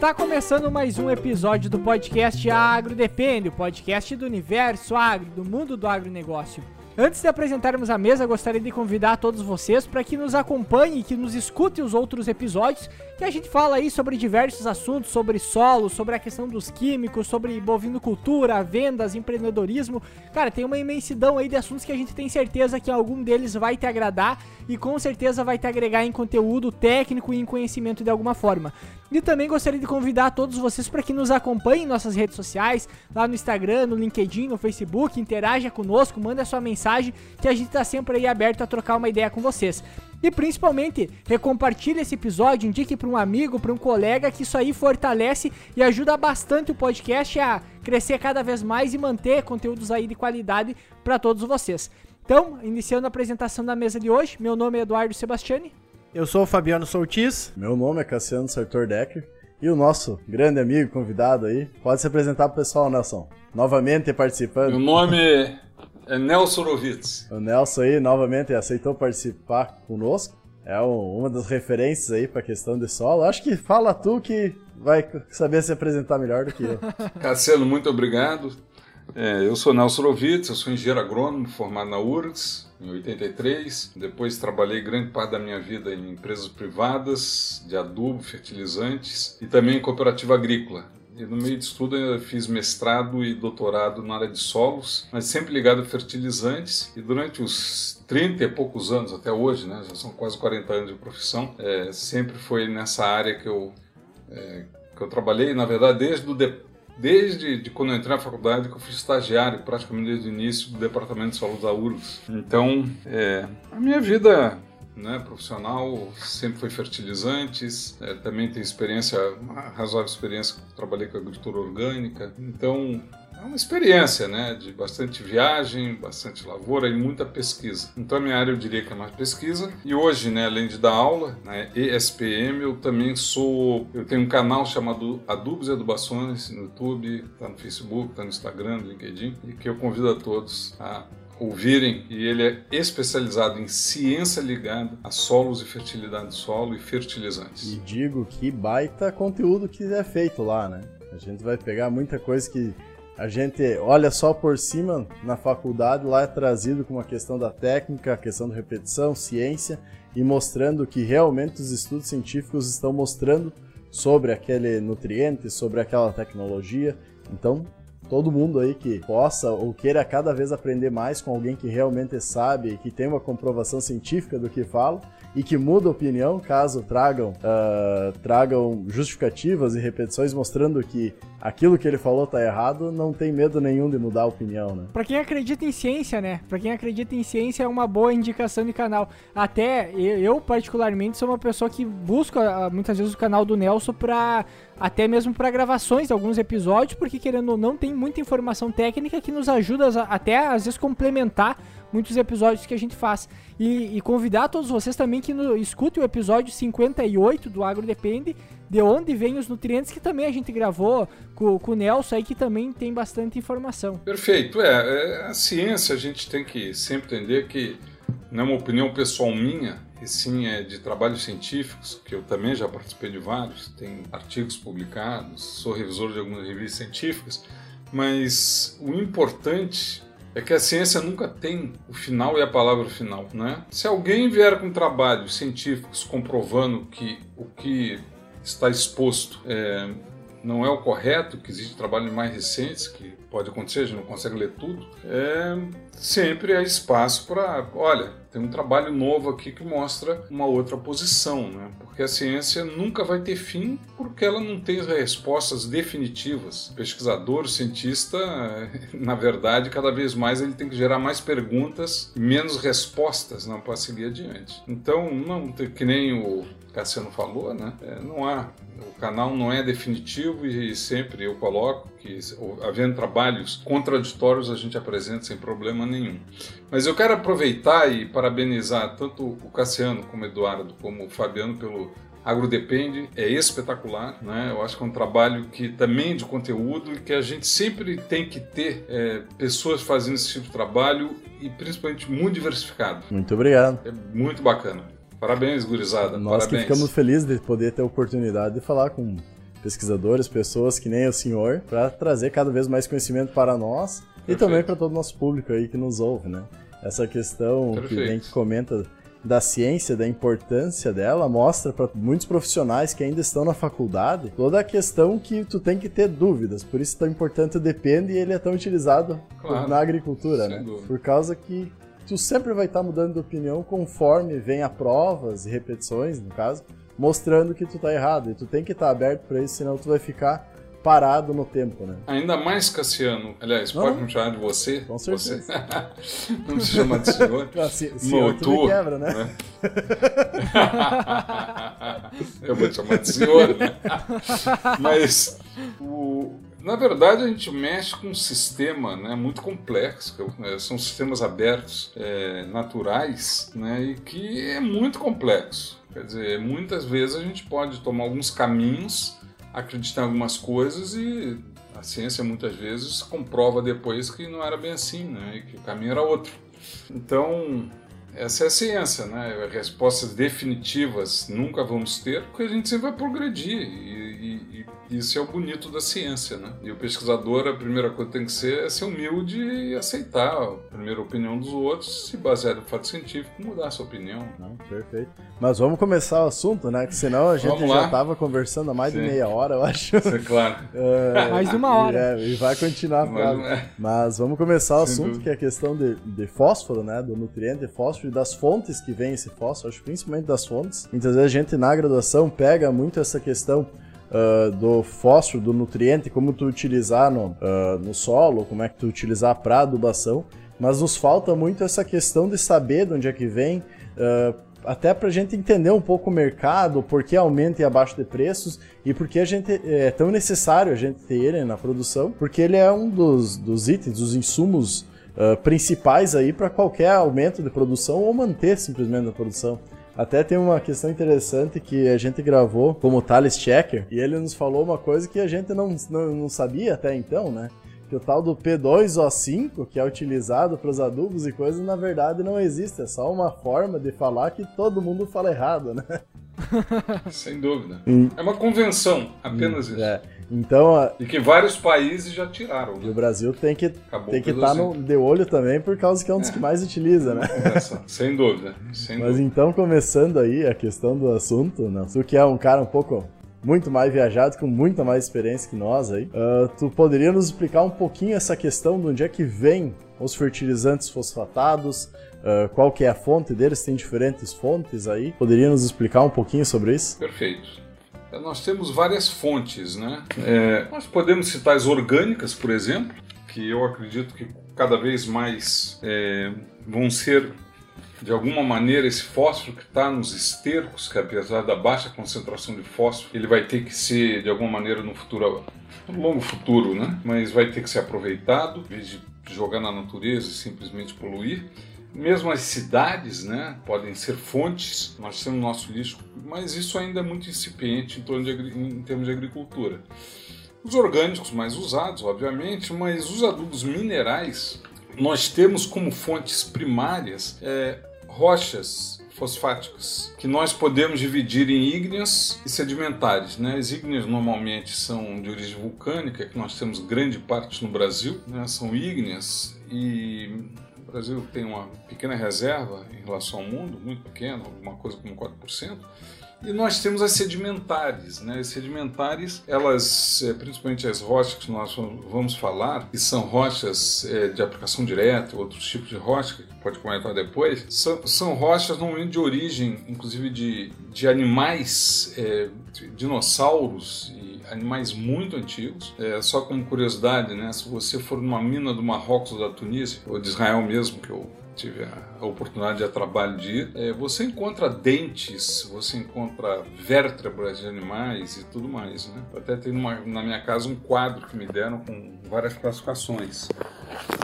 Está começando mais um episódio do podcast Agro Depende, o podcast do universo agro, do mundo do agronegócio. Antes de apresentarmos a mesa, gostaria de convidar todos vocês para que nos acompanhem, que nos escutem os outros episódios, que a gente fala aí sobre diversos assuntos, sobre solo, sobre a questão dos químicos, sobre bovinocultura, vendas, empreendedorismo. Cara, tem uma imensidão aí de assuntos que a gente tem certeza que algum deles vai te agradar e com certeza vai te agregar em conteúdo técnico e em conhecimento de alguma forma. E também gostaria de convidar todos vocês para que nos acompanhem em nossas redes sociais, lá no Instagram, no LinkedIn, no Facebook, interaja conosco, manda sua mensagem, que a gente está sempre aí aberto a trocar uma ideia com vocês. E principalmente, recompartilhe esse episódio, indique para um amigo, para um colega, que isso aí fortalece e ajuda bastante o podcast a crescer cada vez mais e manter conteúdos aí de qualidade para todos vocês. Então, iniciando a apresentação da mesa de hoje, meu nome é Eduardo Sebastiani. Eu sou o Fabiano Soutis. Meu nome é Cassiano Sartor Decker. E o nosso grande amigo convidado aí, pode se apresentar pro pessoal, Nelson. Novamente participando. Meu nome é Nelson Rovitz. O Nelson aí novamente aceitou participar conosco. É uma das referências aí para a questão de solo. Acho que fala tu que vai saber se apresentar melhor do que eu. Cassiano, muito obrigado. É, eu sou Nelson Rovitz, eu sou engenheiro agrônomo formado na URGS, em 83. Depois trabalhei grande parte da minha vida em empresas privadas de adubo, fertilizantes e também em cooperativa agrícola. E no meio disso tudo eu fiz mestrado e doutorado na área de solos, mas sempre ligado a fertilizantes. E durante os 30 e poucos anos até hoje, né, já são quase 40 anos de profissão, é, sempre foi nessa área que eu, é, que eu trabalhei, na verdade, desde o desde de quando eu entrei na faculdade que eu fui estagiário praticamente desde o início do departamento de saúde da URGS. Então, é, a minha vida né, profissional sempre foi fertilizantes, é, também tenho experiência, razoável experiência, trabalhei com agricultura orgânica, então é uma experiência, né, de bastante viagem, bastante lavoura e muita pesquisa. Então a minha área eu diria que é mais pesquisa. E hoje, né, além de dar aula, né, ESPM, eu também sou, eu tenho um canal chamado Adubos e Adubações no YouTube, tá no Facebook, tá no Instagram, no LinkedIn, e que eu convido a todos a ouvirem, e ele é especializado em ciência ligada a solos e fertilidade do solo e fertilizantes. E digo que baita conteúdo que é feito lá, né? A gente vai pegar muita coisa que a gente olha só por cima na faculdade, lá é trazido com uma questão da técnica, a questão da repetição, ciência, e mostrando que realmente os estudos científicos estão mostrando sobre aquele nutriente, sobre aquela tecnologia. Então, todo mundo aí que possa ou queira cada vez aprender mais com alguém que realmente sabe, que tem uma comprovação científica do que fala, e que muda a opinião caso tragam, uh, tragam justificativas e repetições mostrando que aquilo que ele falou tá errado, não tem medo nenhum de mudar a opinião, né? Pra quem acredita em ciência, né? Pra quem acredita em ciência é uma boa indicação de canal. Até eu, particularmente, sou uma pessoa que busca ah, muitas vezes o canal do Nelson pra até mesmo para gravações de alguns episódios, porque querendo ou não, tem muita informação técnica que nos ajuda a, até às vezes complementar muitos episódios que a gente faz. E, e convidar todos vocês também que no, escutem o episódio 58 do Agro Depende, de onde vêm os nutrientes, que também a gente gravou com, com o Nelson aí, que também tem bastante informação. Perfeito. É, é, a ciência a gente tem que sempre entender que não é uma opinião pessoal minha, e sim é de trabalhos científicos, que eu também já participei de vários, tem artigos publicados, sou revisor de algumas revistas científicas, mas o importante é que a ciência nunca tem o final e a palavra final, né? Se alguém vier com trabalhos científicos comprovando que o que está exposto é, não é o correto, que existe trabalhos mais recentes que pode acontecer, a gente não consegue ler tudo, é, sempre há espaço para, olha, tem um trabalho novo aqui que mostra uma outra posição, né? porque a ciência nunca vai ter fim porque ela não tem respostas definitivas. O pesquisador, o cientista, na verdade, cada vez mais ele tem que gerar mais perguntas menos respostas não, para seguir adiante. Então, não que nem o Cassiano falou, né? É, não há. O canal não é definitivo e sempre eu coloco que, havendo trabalhos contraditórios, a gente apresenta sem problema nenhum. Mas eu quero aproveitar e parabenizar tanto o Cassiano como o Eduardo, como o Fabiano pelo Agrodepende, é espetacular, né? Eu acho que é um trabalho que também de conteúdo e que a gente sempre tem que ter é, pessoas fazendo esse tipo de trabalho e principalmente muito diversificado. Muito obrigado. É muito bacana. Parabéns, gurizada. Nós Parabéns. que ficamos felizes de poder ter a oportunidade de falar com pesquisadores, pessoas que nem o senhor, para trazer cada vez mais conhecimento para nós Perfeito. e também para todo o nosso público aí que nos ouve, né? Essa questão Perfeito. que vem que comenta da ciência, da importância dela, mostra para muitos profissionais que ainda estão na faculdade toda a questão que tu tem que ter dúvidas. Por isso é tão importante o depende e ele é tão utilizado claro. na agricultura, né? Dúvida. Por causa que tu sempre vai estar tá mudando de opinião conforme venha provas e repetições, no caso, mostrando que tu tá errado. E tu tem que estar tá aberto para isso, senão tu vai ficar parado no tempo, né? Ainda mais, Cassiano. Aliás, não, pode me chamar de você? Com certeza. Você. não se chama de senhor. Não, se, senhor tu me quebra, né? né? Eu vou te chamar de senhor, né? Mas o na verdade, a gente mexe com um sistema né, muito complexo, é são sistemas abertos, é, naturais, né, e que é muito complexo. Quer dizer, muitas vezes a gente pode tomar alguns caminhos, acreditar em algumas coisas e a ciência muitas vezes comprova depois que não era bem assim, né, e que o caminho era outro. Então, essa é a ciência, né? Respostas definitivas nunca vamos ter, porque a gente sempre vai progredir. E, isso é o bonito da ciência, né? E o pesquisador, a primeira coisa que tem que ser é ser humilde e aceitar a primeira opinião dos outros, se basear no fato científico, mudar a sua opinião. Não, perfeito. Mas vamos começar o assunto, né? Que senão a gente já estava conversando há mais Sim. de meia hora, eu acho. Isso é claro. É, mais de uma hora. É, e vai continuar. Mas, é. Mas vamos começar o assunto, dúvida. que é a questão de, de fósforo, né? Do nutriente fósforo e das fontes que vem esse fósforo, acho principalmente das fontes. Muitas vezes a gente na graduação pega muito essa questão Uh, do fósforo, do nutriente, como tu utilizar no, uh, no solo, como é que tu utilizar para adubação, mas nos falta muito essa questão de saber de onde é que vem, uh, até para a gente entender um pouco o mercado, por que aumenta e abaixo de preços e por que a gente é tão necessário a gente ter ele na produção, porque ele é um dos, dos itens, dos insumos uh, principais aí para qualquer aumento de produção ou manter simplesmente a produção. Até tem uma questão interessante que a gente gravou como Thales Checker e ele nos falou uma coisa que a gente não, não, não sabia até então, né? que o tal do P2O5, que é utilizado para os adubos e coisas, na verdade não existe. É só uma forma de falar que todo mundo fala errado, né? Sem dúvida. É uma convenção, apenas isso. É. Então, a... E que vários países já tiraram. Né? E o Brasil tem que tem que estar tá de olho também por causa que é um dos é. que mais utiliza, né? Sem dúvida. Sem Mas dúvida. então, começando aí a questão do assunto, né? tu que é um cara um pouco muito mais viajado, com muita mais experiência que nós aí. Uh, tu poderia nos explicar um pouquinho essa questão de onde é que vem os fertilizantes fosfatados, uh, qual que é a fonte deles, tem diferentes fontes aí. Poderia nos explicar um pouquinho sobre isso? Perfeito. Nós temos várias fontes, né? É, nós podemos citar as orgânicas, por exemplo, que eu acredito que cada vez mais é, vão ser de alguma maneira esse fósforo que está nos estercos, que apesar da baixa concentração de fósforo, ele vai ter que ser de alguma maneira no futuro, no longo futuro, né? Mas vai ter que ser aproveitado, em vez de jogar na natureza e simplesmente poluir. Mesmo as cidades, né, podem ser fontes. Nós temos nosso lixo, mas isso ainda é muito incipiente em, de, em termos de agricultura. Os orgânicos mais usados, obviamente, mas os adubos minerais nós temos como fontes primárias é, rochas fosfáticas, que nós podemos dividir em ígneas e sedimentares. Né? As ígneas normalmente são de origem vulcânica, que nós temos grande parte no Brasil, né? são ígneas e o Brasil tem uma pequena reserva em relação ao mundo, muito pequena, alguma coisa como 4%. E nós temos as sedimentares, né? As sedimentares, elas, é, principalmente as rochas que nós vamos falar, que são rochas é, de aplicação direta, outros tipos de rocha, que pode comentar depois, são, são rochas normalmente de origem, inclusive de, de animais, é, dinossauros animais muito antigos. É, só como curiosidade, né? Se você for numa mina do Marrocos ou da Tunísia, ou de Israel mesmo, que eu tive a oportunidade de trabalho de ir, é, você encontra dentes, você encontra vértebras de animais e tudo mais. Né? Até tenho uma, na minha casa um quadro que me deram com várias classificações.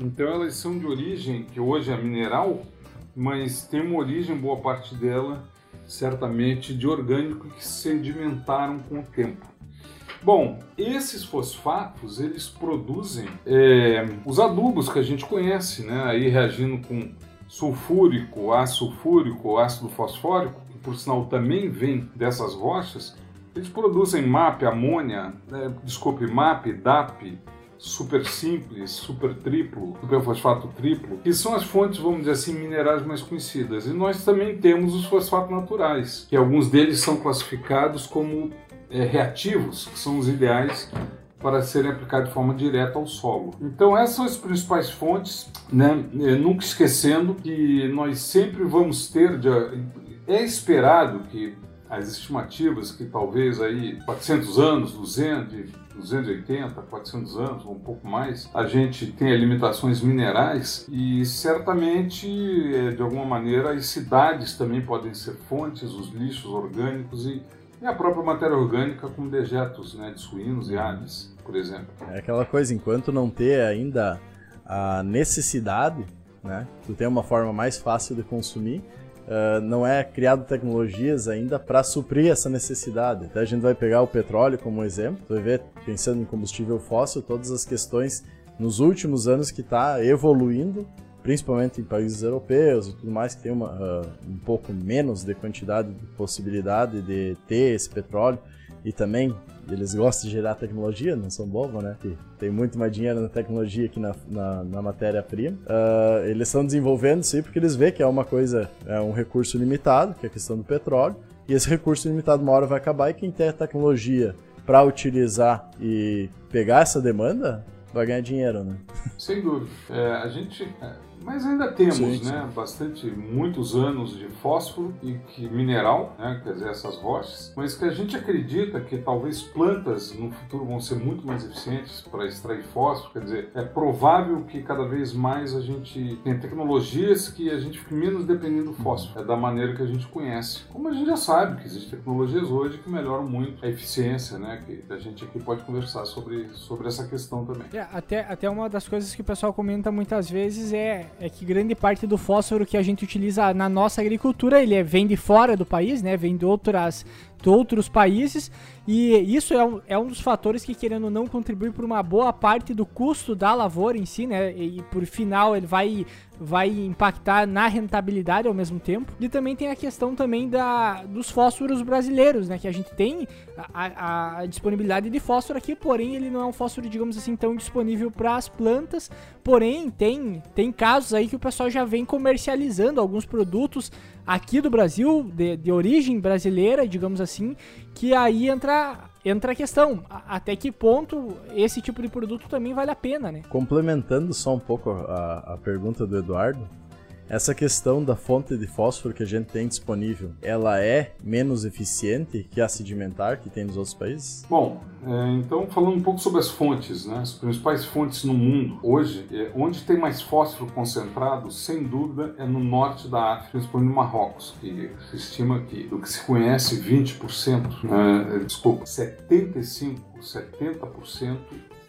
Então elas são de origem, que hoje é mineral, mas tem uma origem, boa parte dela, certamente, de orgânico que sedimentaram com o tempo. Bom, esses fosfatos eles produzem é, os adubos que a gente conhece, né? Aí reagindo com sulfúrico, ácido sulfúrico, ácido fosfórico, que por sinal também vem dessas rochas, Eles produzem MAP, amônia, né, desculpe, MAP, DAP, super simples, super triplo, superfosfato triplo, que são as fontes, vamos dizer assim, minerais mais conhecidas. E nós também temos os fosfatos naturais, que alguns deles são classificados como é, reativos, que são os ideais para serem aplicados de forma direta ao solo. Então essas são as principais fontes, né? É, nunca esquecendo que nós sempre vamos ter, de, é esperado que as estimativas que talvez aí 400 anos, 200, 280, 400 anos, ou um pouco mais, a gente tenha limitações minerais e certamente, é, de alguma maneira, as cidades também podem ser fontes, os lixos orgânicos e, e a própria matéria orgânica, como dejetos né, de suínos e aves, por exemplo. É aquela coisa, enquanto não ter ainda a necessidade, né, tu tem uma forma mais fácil de consumir, uh, não é criado tecnologias ainda para suprir essa necessidade. Até a gente vai pegar o petróleo como exemplo, vai ver, pensando em combustível fóssil, todas as questões nos últimos anos que está evoluindo, principalmente em países europeus e tudo mais, que tem uma, uh, um pouco menos de quantidade de possibilidade de ter esse petróleo e também eles gostam de gerar tecnologia, não são bobos, né? tem muito mais dinheiro na tecnologia que na, na, na matéria-prima. Uh, eles estão desenvolvendo isso porque eles veem que é uma coisa, é um recurso limitado, que é a questão do petróleo, e esse recurso limitado uma hora vai acabar e quem tem a tecnologia para utilizar e pegar essa demanda vai ganhar dinheiro, né? Sem dúvida. É, a gente é, mas ainda temos, sim, sim. né, bastante, muitos anos de fósforo e que mineral, né, quer dizer, essas rochas, mas que a gente acredita que talvez plantas no futuro vão ser muito mais eficientes para extrair fósforo, quer dizer, é provável que cada vez mais a gente tenha tecnologias que a gente fique menos dependendo do fósforo, é da maneira que a gente conhece. Como a gente já sabe que existem tecnologias hoje que melhoram muito a eficiência, né, que a gente aqui pode conversar sobre, sobre essa questão também. É, até, até uma das coisas que o pessoal comenta muitas vezes é é que grande parte do fósforo que a gente utiliza na nossa agricultura, ele é, vem de fora do país, né? Vem de outras outros países e isso é um, é um dos fatores que, querendo ou não, contribui por uma boa parte do custo da lavoura em si, né? E por final ele vai, vai impactar na rentabilidade ao mesmo tempo. E também tem a questão também da, dos fósforos brasileiros, né? Que a gente tem a, a disponibilidade de fósforo aqui, porém ele não é um fósforo, digamos assim, tão disponível para as plantas. Porém, tem, tem casos aí que o pessoal já vem comercializando alguns produtos aqui do Brasil, de, de origem brasileira, digamos assim, que aí entra entra a questão, até que ponto esse tipo de produto também vale a pena, né? Complementando só um pouco a, a pergunta do Eduardo, essa questão da fonte de fósforo que a gente tem disponível, ela é menos eficiente que a sedimentar que tem nos outros países? Bom, é, então falando um pouco sobre as fontes, né? As principais fontes no mundo hoje, é, onde tem mais fósforo concentrado, sem dúvida, é no norte da África, principalmente no Marrocos, que se estima que do que se conhece 20%, né, desculpa, 75, 70%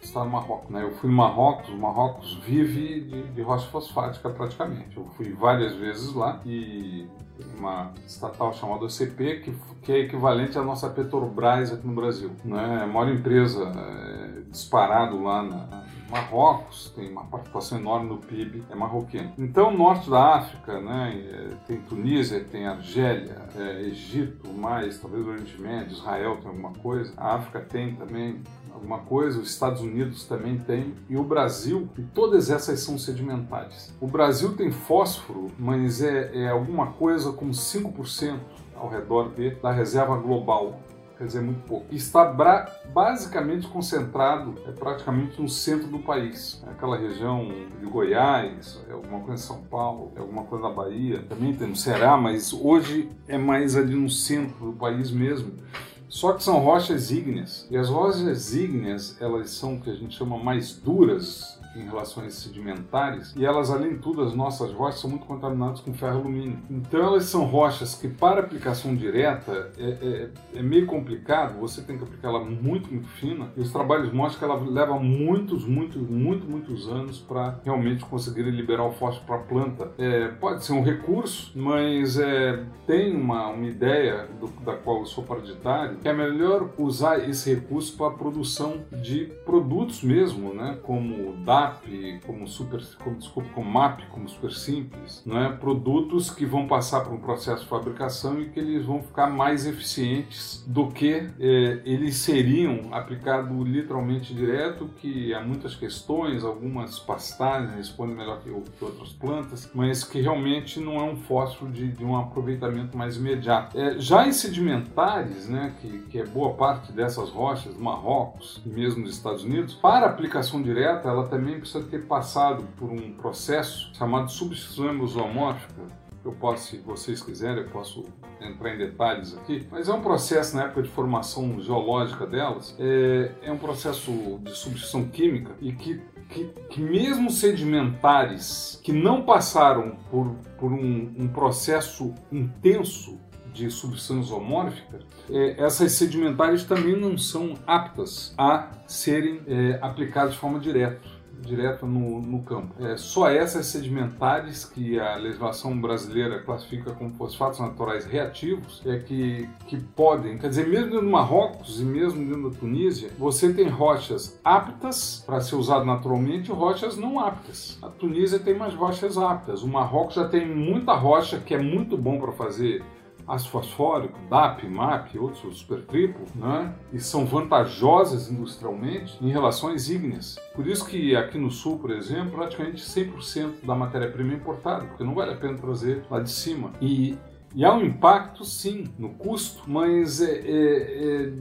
está no Marrocos. Né? Eu fui no Marrocos, o Marrocos vive de, de rocha fosfática praticamente. Eu fui várias vezes lá e uma estatal chamada OCP, que, que é equivalente à nossa Petrobras aqui no Brasil. Né? É a maior empresa é, disparado lá na, Marrocos tem uma participação enorme no PIB, é marroquino. Então, norte da África, né, é, tem Tunísia, tem Argélia, é, Egito, mais talvez o Oriente Médio, Israel tem alguma coisa, a África tem também alguma coisa, os Estados Unidos também tem, e o Brasil, e todas essas são sedimentares. O Brasil tem fósforo, mas é, é alguma coisa como 5% ao redor de, da reserva global quer dizer, muito pouco. Está basicamente concentrado é, praticamente no centro do país. É aquela região de Goiás, é alguma coisa em São Paulo, é alguma coisa na Bahia, também tem no Ceará, mas hoje é mais ali no centro do país mesmo. Só que são rochas ígneas. E as rochas ígneas, elas são o que a gente chama mais duras, em relação a sedimentares, e elas, além de tudo, as nossas rochas são muito contaminadas com ferro alumínio. Então, elas são rochas que, para aplicação direta, é, é, é meio complicado, você tem que aplicar ela muito, muito fina, e os trabalhos mostram que ela leva muitos, muitos, muito, muitos anos para realmente conseguir liberar o fósforo para a planta. É, pode ser um recurso, mas é, tem uma, uma ideia do, da qual eu sou partidário, que é melhor usar esse recurso para a produção de produtos mesmo, né? Como DAP, como super, como, desculpa, como MAP, como super simples, né? Produtos que vão passar por um processo de fabricação e que eles vão ficar mais eficientes do que é, eles seriam aplicado literalmente direto, que há muitas questões, algumas pastagens respondem melhor que, que outras plantas, mas que realmente não é um fósforo de, de um aproveitamento mais imediato. É, já em sedimentares, né, que, que é boa parte dessas rochas, Marrocos e mesmo nos Estados Unidos, para aplicação direta ela também precisa ter passado por um processo chamado substituição mesomórfica, eu posso, se vocês quiserem, eu posso entrar em detalhes aqui, mas é um processo na época de formação geológica delas, é, é um processo de substituição química e que que, que, mesmo sedimentares que não passaram por, por um, um processo intenso de substituição isomórfica, é, essas sedimentares também não são aptas a serem é, aplicadas de forma direta direto no, no campo. É, só essas sedimentares que a legislação brasileira classifica como fosfatos naturais reativos é que, que podem, quer dizer, mesmo dentro do Marrocos e mesmo dentro da Tunísia, você tem rochas aptas para ser usado naturalmente e rochas não aptas. A Tunísia tem mais rochas aptas. O Marrocos já tem muita rocha que é muito bom para fazer ácido fosfórico, DAP, MAP, outros supertriplo, né? e são vantajosas industrialmente em relação às ígneas. Por isso que aqui no sul, por exemplo, praticamente 100% da matéria-prima é importada, porque não vale a pena trazer lá de cima. E, e há um impacto, sim, no custo, mas é, é, é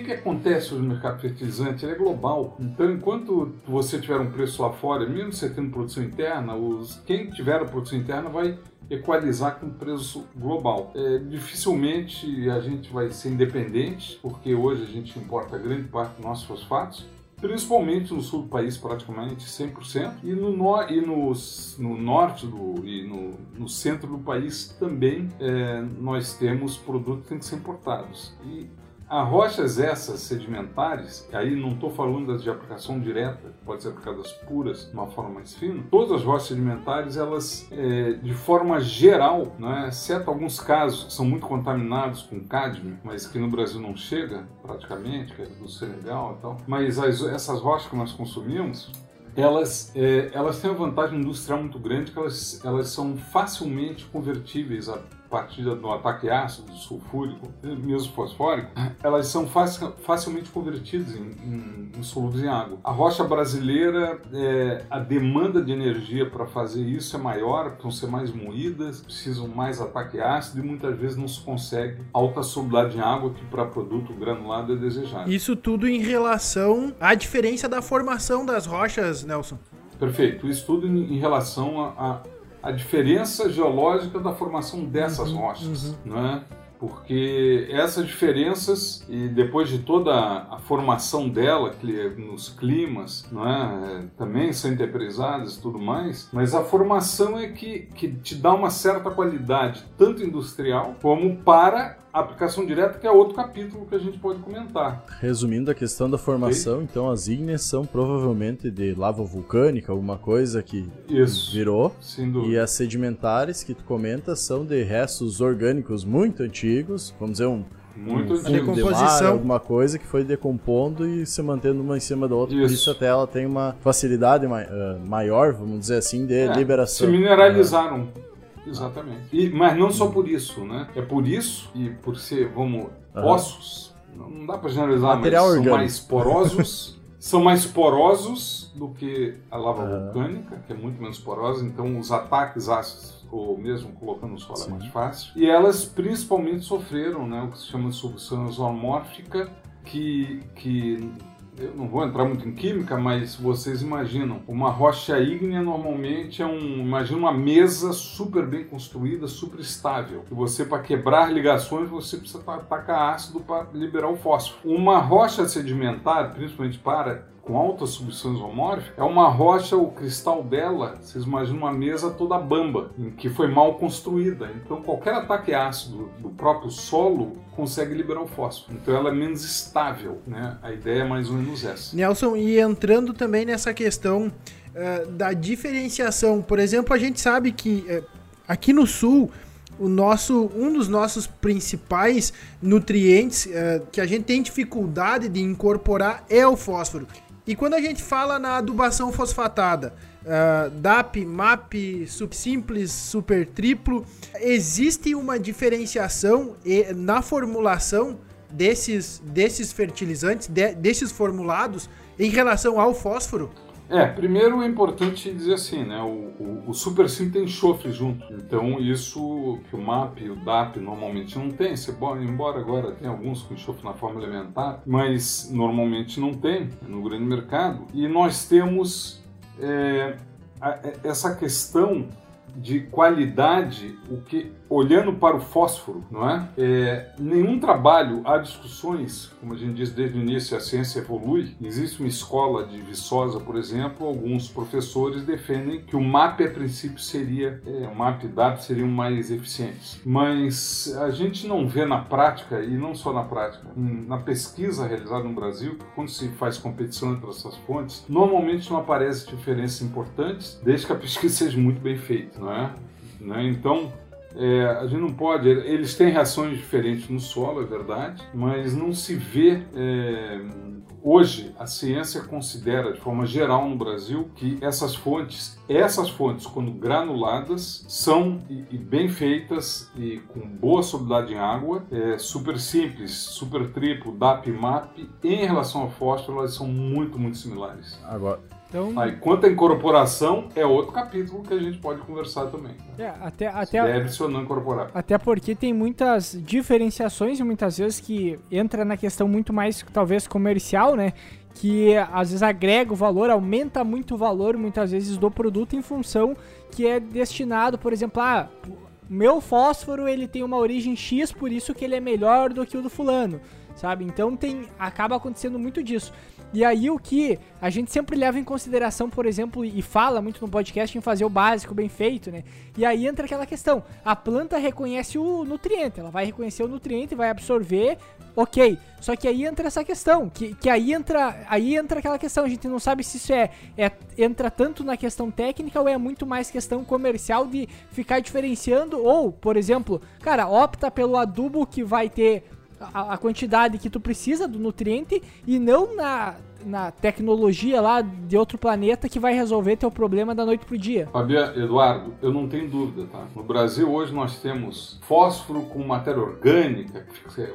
que, que acontece no mercado fertilizante? Ele é global. Então, enquanto você tiver um preço lá fora, mesmo você tendo produção interna, os, quem tiver a produção interna vai equalizar com o preço global. É, dificilmente a gente vai ser independente, porque hoje a gente importa grande parte dos nossos fosfatos, principalmente no sul do país, praticamente 100%, e no, no, e no, no norte do, e no, no, centro do país também é, nós temos produtos que têm que ser importados. E Há rochas essas sedimentares, aí não estou falando das de aplicação direta, pode ser aplicadas puras de uma forma mais fina. Todas as rochas sedimentares, elas, é, de forma geral, né, exceto alguns casos que são muito contaminados com cádmio, mas que no Brasil não chega praticamente, que é do Senegal e tal, mas as, essas rochas que nós consumimos, elas, é, elas têm uma vantagem industrial muito grande que elas, elas são facilmente convertíveis a partir do ataque ácido, sulfúrico, mesmo fosfórico, elas são facilmente convertidas em, em, em solúveis em água. A rocha brasileira, é, a demanda de energia para fazer isso é maior, precisam ser mais moídas, precisam mais ataque ácido e muitas vezes não se consegue alta solubilidade em água que para produto granulado é desejado. Isso tudo em relação à diferença da formação das rochas, Nelson. Perfeito. Isso tudo em, em relação a, a a diferença geológica da formação dessas uhum, rochas, uhum. Né? porque essas diferenças e depois de toda a formação dela que é nos climas é? também são interiorizadas e tudo mais mas a formação é que, que te dá uma certa qualidade tanto industrial como para aplicação direta, que é outro capítulo que a gente pode comentar. Resumindo a questão da formação, okay. então as ígneas são provavelmente de lava vulcânica, alguma coisa que Isso, virou. E as sedimentares que tu comenta são de restos orgânicos muito antigos, vamos dizer um muito um fundo de mar, alguma coisa que foi decompondo e se mantendo uma em cima da outra. Isso. Por isso até ela tem uma facilidade maior, vamos dizer assim, de é, liberação. Se mineralizaram. Exatamente. E, mas não só por isso, né? É por isso e por ser, vamos, uhum. ossos, não dá para generalizar, Material mas orgânico. são mais porosos, são mais porosos do que a lava uhum. vulcânica, que é muito menos porosa, então os ataques ácidos ou mesmo colocando no solo Sim. é mais fácil. E elas principalmente sofreram, né, o que se chama de solução isomórfica, que, que eu não vou entrar muito em química, mas vocês imaginam, uma rocha ígnea normalmente é um, imagina uma mesa super bem construída, super estável. E você para quebrar ligações, você precisa tacar ácido para liberar o fósforo. Uma rocha sedimentar, principalmente para com altas substâncias homórficas, é uma rocha, o cristal dela, vocês imaginam uma mesa toda bamba, que foi mal construída. Então qualquer ataque ácido do próprio solo consegue liberar o fósforo. Então ela é menos estável, né? A ideia é mais ou menos essa. Nelson, e entrando também nessa questão uh, da diferenciação, por exemplo, a gente sabe que uh, aqui no sul o nosso, um dos nossos principais nutrientes uh, que a gente tem dificuldade de incorporar é o fósforo. E quando a gente fala na adubação fosfatada, uh, DAP, MAP, subsimples, super triplo, existe uma diferenciação na formulação desses, desses fertilizantes, de, desses formulados, em relação ao fósforo? É, primeiro é importante dizer assim, né? O, o, o Super Sim tem enxofre junto. Então, isso que o MAP e o DAP normalmente não tem. Você, embora agora tem alguns com enxofre na forma elementar, mas normalmente não tem no grande mercado. E nós temos é, a, é, essa questão de qualidade, o que olhando para o fósforo, não é? é? Nenhum trabalho, há discussões, como a gente diz desde o início, a ciência evolui. Existe uma escola de Viçosa, por exemplo, alguns professores defendem que o MAP a princípio seria, é, o MAP e DAP seriam mais eficientes. Mas a gente não vê na prática, e não só na prática, na pesquisa realizada no Brasil, quando se faz competição entre essas fontes, normalmente não aparecem diferenças importantes, desde que a pesquisa seja muito bem feita, não é? Né? Então, é, a gente não pode. Eles têm reações diferentes no solo, é verdade, mas não se vê. É, hoje, a ciência considera, de forma geral no Brasil, que essas fontes, essas fontes, quando granuladas, são e, e bem feitas e com boa solubilidade em água, é, super simples, super triplo, DAP, MAP, em relação ao fósforo, elas são muito, muito similares. Agora, então, Aí, quanto à incorporação, é outro capítulo que a gente pode conversar também. É, até, até, deve se ou não incorporar. Até porque tem muitas diferenciações e muitas vezes que entra na questão muito mais, talvez, comercial, né? Que às vezes agrega o valor, aumenta muito o valor, muitas vezes, do produto em função que é destinado, por exemplo, ah, meu fósforo ele tem uma origem X, por isso que ele é melhor do que o do fulano, sabe? Então tem acaba acontecendo muito disso. E aí o que a gente sempre leva em consideração, por exemplo, e fala muito no podcast em fazer o básico bem feito, né? E aí entra aquela questão: a planta reconhece o nutriente, ela vai reconhecer o nutriente, vai absorver, ok. Só que aí entra essa questão, que, que aí entra aí entra aquela questão, a gente não sabe se isso é, é entra tanto na questão técnica ou é muito mais questão comercial de ficar diferenciando, ou, por exemplo, cara, opta pelo adubo que vai ter a, a, quantidade que tu precisa do nutriente e não na, na tecnologia lá de outro planeta que vai resolver teu problema da noite pro dia. Fabiano, Eduardo, eu não tenho dúvida, tá? No Brasil hoje nós temos fósforo com matéria orgânica,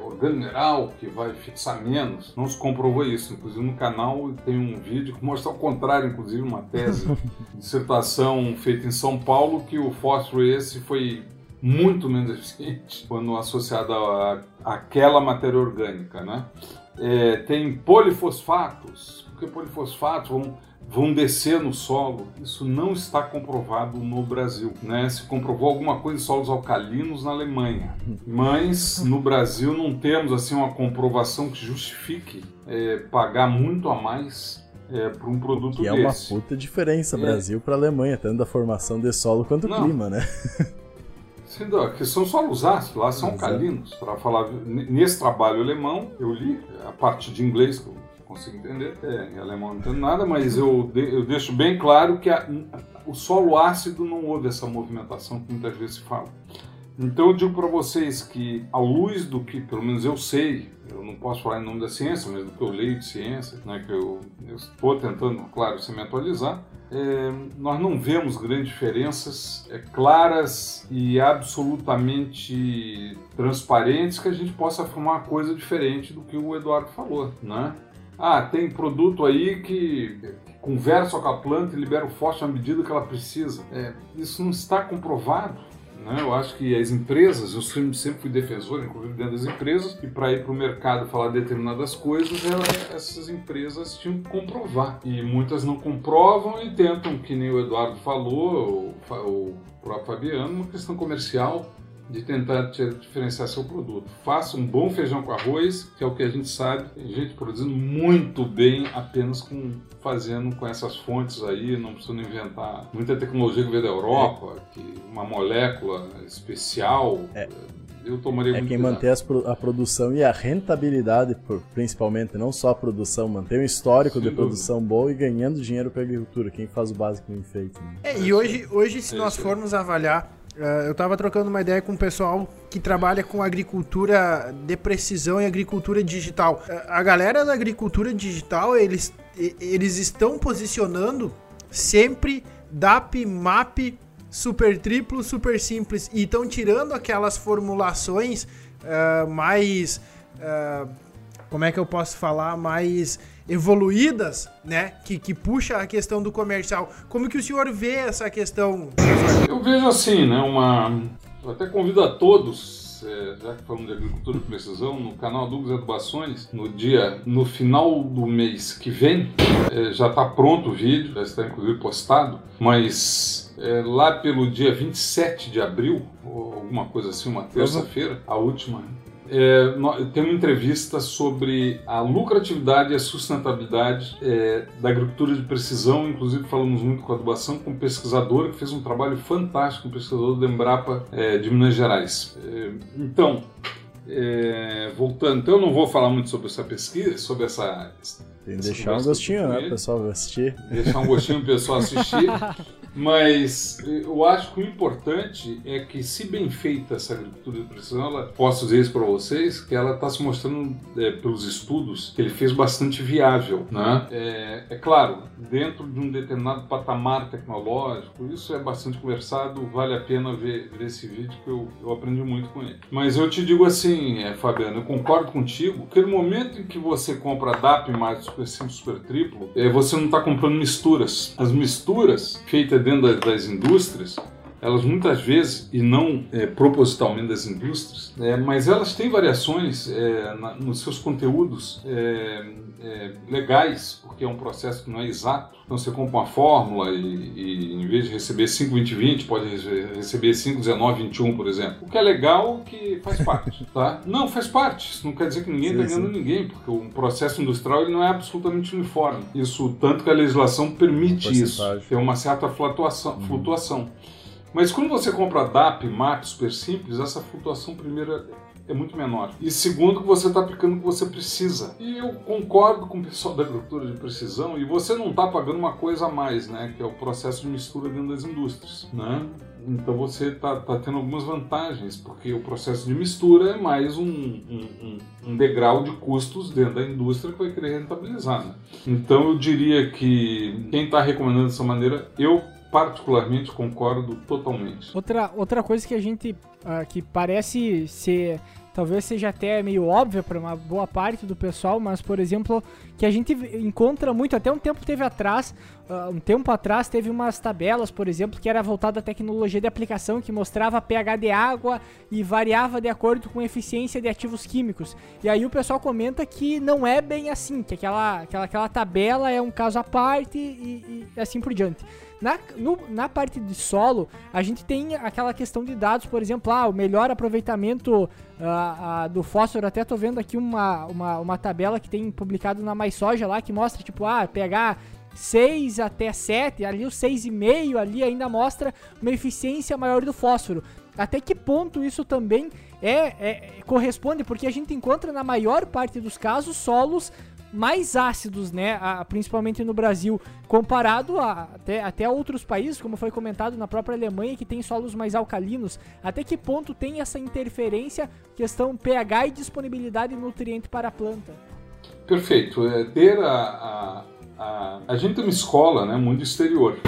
orgânico mineral, que vai fixar menos. Não se comprovou isso. Inclusive no canal tem um vídeo que mostra ao contrário, inclusive uma tese, dissertação feita em São Paulo, que o fósforo esse foi muito menos eficiente quando associado a, àquela matéria orgânica, né? É, tem polifosfatos, porque polifosfatos vão, vão descer no solo. Isso não está comprovado no Brasil. Né? Se comprovou alguma coisa em solos alcalinos na Alemanha, mas no Brasil não temos assim uma comprovação que justifique é, pagar muito a mais é, para um produto que desse. é uma puta diferença é. Brasil para Alemanha, tanto da formação de solo quanto o clima, né? Que são solos ácidos, lá são calinos. Para falar nesse trabalho alemão, eu li a parte de inglês que eu consigo entender, é, em alemão não entendo nada, mas eu, de, eu deixo bem claro que a, o solo ácido não houve essa movimentação que muitas vezes se fala. Então eu digo para vocês que, à luz do que, pelo menos eu sei, eu não posso falar em nome da ciência, mas do que eu leio de ciência, né, que eu estou tentando, claro, se me atualizar, é, nós não vemos grandes diferenças é, claras e absolutamente transparentes que a gente possa afirmar coisa diferente do que o Eduardo falou, né? Ah, tem produto aí que conversa com a planta e libera o fósforo à medida que ela precisa. É, isso não está comprovado. Né? Eu acho que as empresas, eu sempre fui defensor, inclusive dentro das empresas, e para ir para o mercado falar determinadas coisas, ela, essas empresas tinham que comprovar. E muitas não comprovam e tentam, que nem o Eduardo falou, o, o próprio Fabiano, uma questão comercial de tentar diferenciar seu produto. Faça um bom feijão com arroz, que é o que a gente sabe, tem gente produzindo muito bem apenas com fazendo com essas fontes aí, não precisando inventar muita tecnologia que veio da Europa, é. que uma molécula especial. É. Eu tomaria é quem mantém a produção e a rentabilidade, principalmente, não só a produção, manter um histórico Sem de dúvida. produção boa e ganhando dinheiro para a agricultura, quem faz o básico bem feito. Né? É, e hoje, hoje se nós formos avaliar eu estava trocando uma ideia com o pessoal que trabalha com agricultura de precisão e agricultura digital. Uh, a galera da agricultura digital, eles, eles estão posicionando sempre DAP, MAP, super triplo, super simples e estão tirando aquelas formulações uh, mais. como é que eu posso falar? Mais evoluídas, né? Que, que puxa a questão do comercial. Como que o senhor vê essa questão? Eu vejo assim, né? Uma. Eu até convido a todos, é, já que falamos de agricultura de precisão, no canal Douglas Adubações, no dia, no final do mês que vem, é, já está pronto o vídeo, já está inclusive postado, mas é, lá pelo dia 27 de abril, ou alguma coisa assim, uma terça-feira, a última é, tem uma entrevista sobre a lucratividade e a sustentabilidade é, da agricultura de precisão, inclusive falamos muito com a adubação, com um pesquisador que fez um trabalho fantástico, um pesquisador do Embrapa é, de Minas Gerais. É, então, é, voltando, então eu não vou falar muito sobre essa pesquisa, sobre essa... Tem que deixar um gostinho, né, pessoal assistir. Deixar um gostinho pro pessoal assistir. Mas eu acho que o importante é que, se bem feita essa agricultura de precisão, ela, posso dizer isso para vocês, que ela está se mostrando, é, pelos estudos, que ele fez bastante viável. Né? É, é, claro, dentro de um determinado patamar tecnológico, isso é bastante conversado, vale a pena ver, ver esse vídeo, que eu, eu aprendi muito com ele. Mas eu te digo assim, é, Fabiano, eu concordo contigo, que no momento em que você compra DAP mais Super Simples Super Triplo, é, você não está comprando misturas. As misturas feitas dentro das indústrias, elas muitas vezes, e não é, propositalmente das indústrias, é, mas elas têm variações é, na, nos seus conteúdos é, é, legais, porque é um processo que não é exato. Então você compra uma fórmula e, e em vez de receber 5,20,20, pode receber 5,19,21, por exemplo. O que é legal que faz parte, tá? Não, faz parte. Isso não quer dizer que ninguém está ganhando ninguém, porque o processo industrial ele não é absolutamente uniforme. Isso, tanto que a legislação permite isso, tem uma certa flutuação. Uhum. flutuação. Mas quando você compra DAP, MAP, super simples, essa flutuação primeira é muito menor. E segundo, que você está aplicando o que você precisa. E eu concordo com o pessoal da agricultura de precisão, e você não está pagando uma coisa a mais, né? Que é o processo de mistura dentro das indústrias, né? Então você está tá tendo algumas vantagens, porque o processo de mistura é mais um, um, um, degrau de custos dentro da indústria que vai querer rentabilizar. Né? Então eu diria que quem está recomendando dessa maneira, eu particularmente concordo totalmente. Outra, outra coisa que a gente uh, que parece ser talvez seja até meio óbvia para uma boa parte do pessoal, mas por exemplo, que a gente encontra muito, até um tempo teve atrás, uh, um tempo atrás teve umas tabelas, por exemplo, que era voltada à tecnologia de aplicação que mostrava pH de água e variava de acordo com a eficiência de ativos químicos. E aí o pessoal comenta que não é bem assim, que aquela aquela, aquela tabela é um caso à parte e, e assim por diante. Na, no, na parte de solo, a gente tem aquela questão de dados, por exemplo, ah, o melhor aproveitamento uh, uh, do fósforo. Até tô vendo aqui uma, uma, uma tabela que tem publicado na Mais Soja lá, que mostra, tipo, ah, pegar 6 até 7, ali o 6,5 ali ainda mostra uma eficiência maior do fósforo. Até que ponto isso também é, é, corresponde? Porque a gente encontra na maior parte dos casos solos mais ácidos, né? A, principalmente no Brasil, comparado a, até, até outros países, como foi comentado na própria Alemanha, que tem solos mais alcalinos. Até que ponto tem essa interferência, questão pH e disponibilidade de nutriente para a planta? Perfeito. É, ter a, a, a, a gente tem uma escola, né, mundo exterior,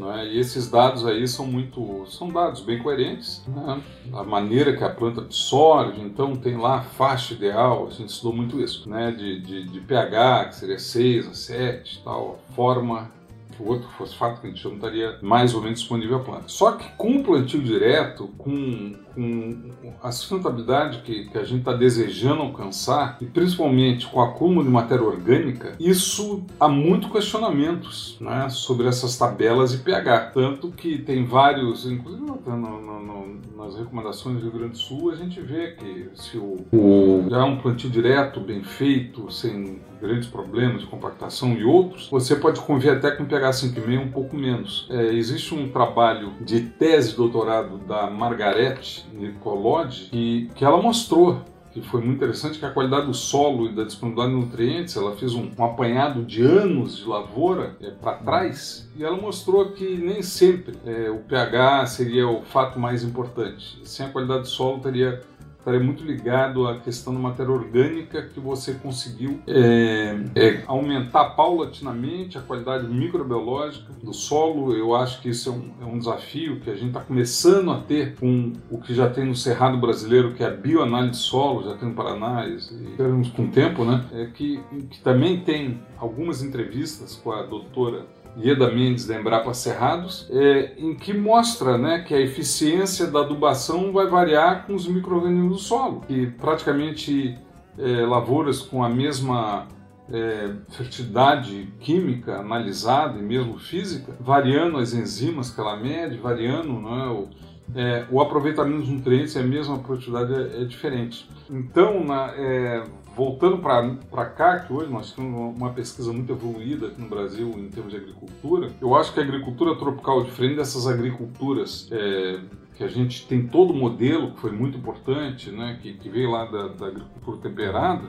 né, e esses dados aí são muito, são dados bem coerentes, né, a maneira que a planta absorve, então tem lá a faixa ideal, a gente estudou muito isso, né, de, de, de pH, que seria 6 a 7, tal, forma. o outro fosfato que a gente chama estaria mais ou menos disponível à planta. Só que com o plantio direto, com, com a sustentabilidade que, que a gente está desejando alcançar, e principalmente com o acúmulo de matéria orgânica, isso há muito questionamentos né, sobre essas tabelas de pH. Tanto que tem vários, inclusive no, no, no, nas recomendações do Rio Grande do Sul, a gente vê que se o, o já é um plantio direto, bem feito, sem grandes problemas de compactação e outros, você pode conviver até com pH 5,5 um pouco menos. É, existe um trabalho de tese doutorado da Margarete Nicolodi que, que ela mostrou que foi muito interessante, que a qualidade do solo e da disponibilidade de nutrientes, ela fez um, um apanhado de anos de lavoura é, para trás e ela mostrou que nem sempre é, o pH seria o fato mais importante. Sem a qualidade do solo teria estaria muito ligado à questão da matéria orgânica que você conseguiu é, é, aumentar paulatinamente a qualidade microbiológica do solo. Eu acho que isso é um, é um desafio que a gente está começando a ter com o que já tem no Cerrado brasileiro, que é a bioanálise de solo, já tem no Paraná, e teremos com o tempo, né? É que, que também tem algumas entrevistas com a doutora Ieda Mendes da Embrapa Cerrados, é, em que mostra né, que a eficiência da adubação vai variar com os micro-organismos do solo, e praticamente é, lavouras com a mesma é, fertilidade química analisada e mesmo física, variando as enzimas que ela mede, variando né, o, é, o aproveitamento dos nutrientes e a mesma produtividade é, é diferente. Então, na, é, voltando para cá, que hoje nós temos uma pesquisa muito evoluída aqui no Brasil em termos de agricultura, eu acho que a agricultura tropical, diferente dessas agriculturas é, que a gente tem todo o modelo, que foi muito importante, né, que, que veio lá da, da agricultura temperada,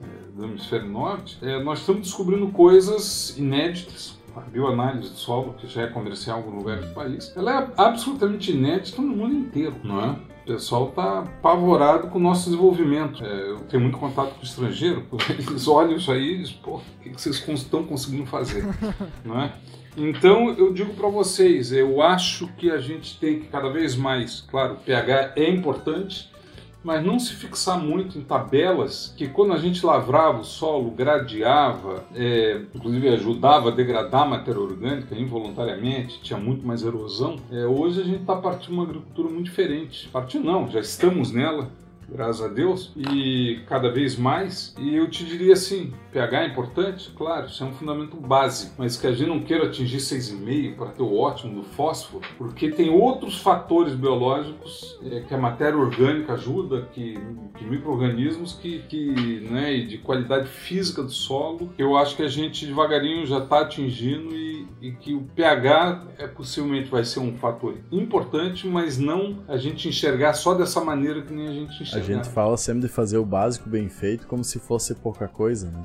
é, do hemisfério norte, é, nós estamos descobrindo coisas inéditas, a bioanálise do solo, que já é comercial em algum lugar do país, ela é absolutamente inédita no mundo inteiro, não é? O pessoal está apavorado com o nosso desenvolvimento. É, eu tenho muito contato com o estrangeiro, eles olham isso aí e dizem, pô, o que vocês estão conseguindo fazer? não é? Então eu digo para vocês, eu acho que a gente tem que cada vez mais, claro, o pH é importante, mas não se fixar muito em tabelas que quando a gente lavrava o solo, gradeava, é, inclusive ajudava a degradar a matéria orgânica involuntariamente, tinha muito mais erosão. É, hoje a gente está partindo de uma agricultura muito diferente. Partindo não, já estamos nela, graças a Deus, e cada vez mais. E eu te diria assim, pH é importante? Claro, isso é um fundamento básico, mas que a gente não queira atingir 6,5 para ter o ótimo do fósforo, porque tem outros fatores biológicos é, que a matéria orgânica ajuda, que, que micro-organismos que, que, né, de qualidade física do solo, eu acho que a gente devagarinho já está atingindo e, e que o pH é possivelmente vai ser um fator importante, mas não a gente enxergar só dessa maneira que nem a gente enxerga. A gente fala sempre de fazer o básico bem feito como se fosse pouca coisa, né?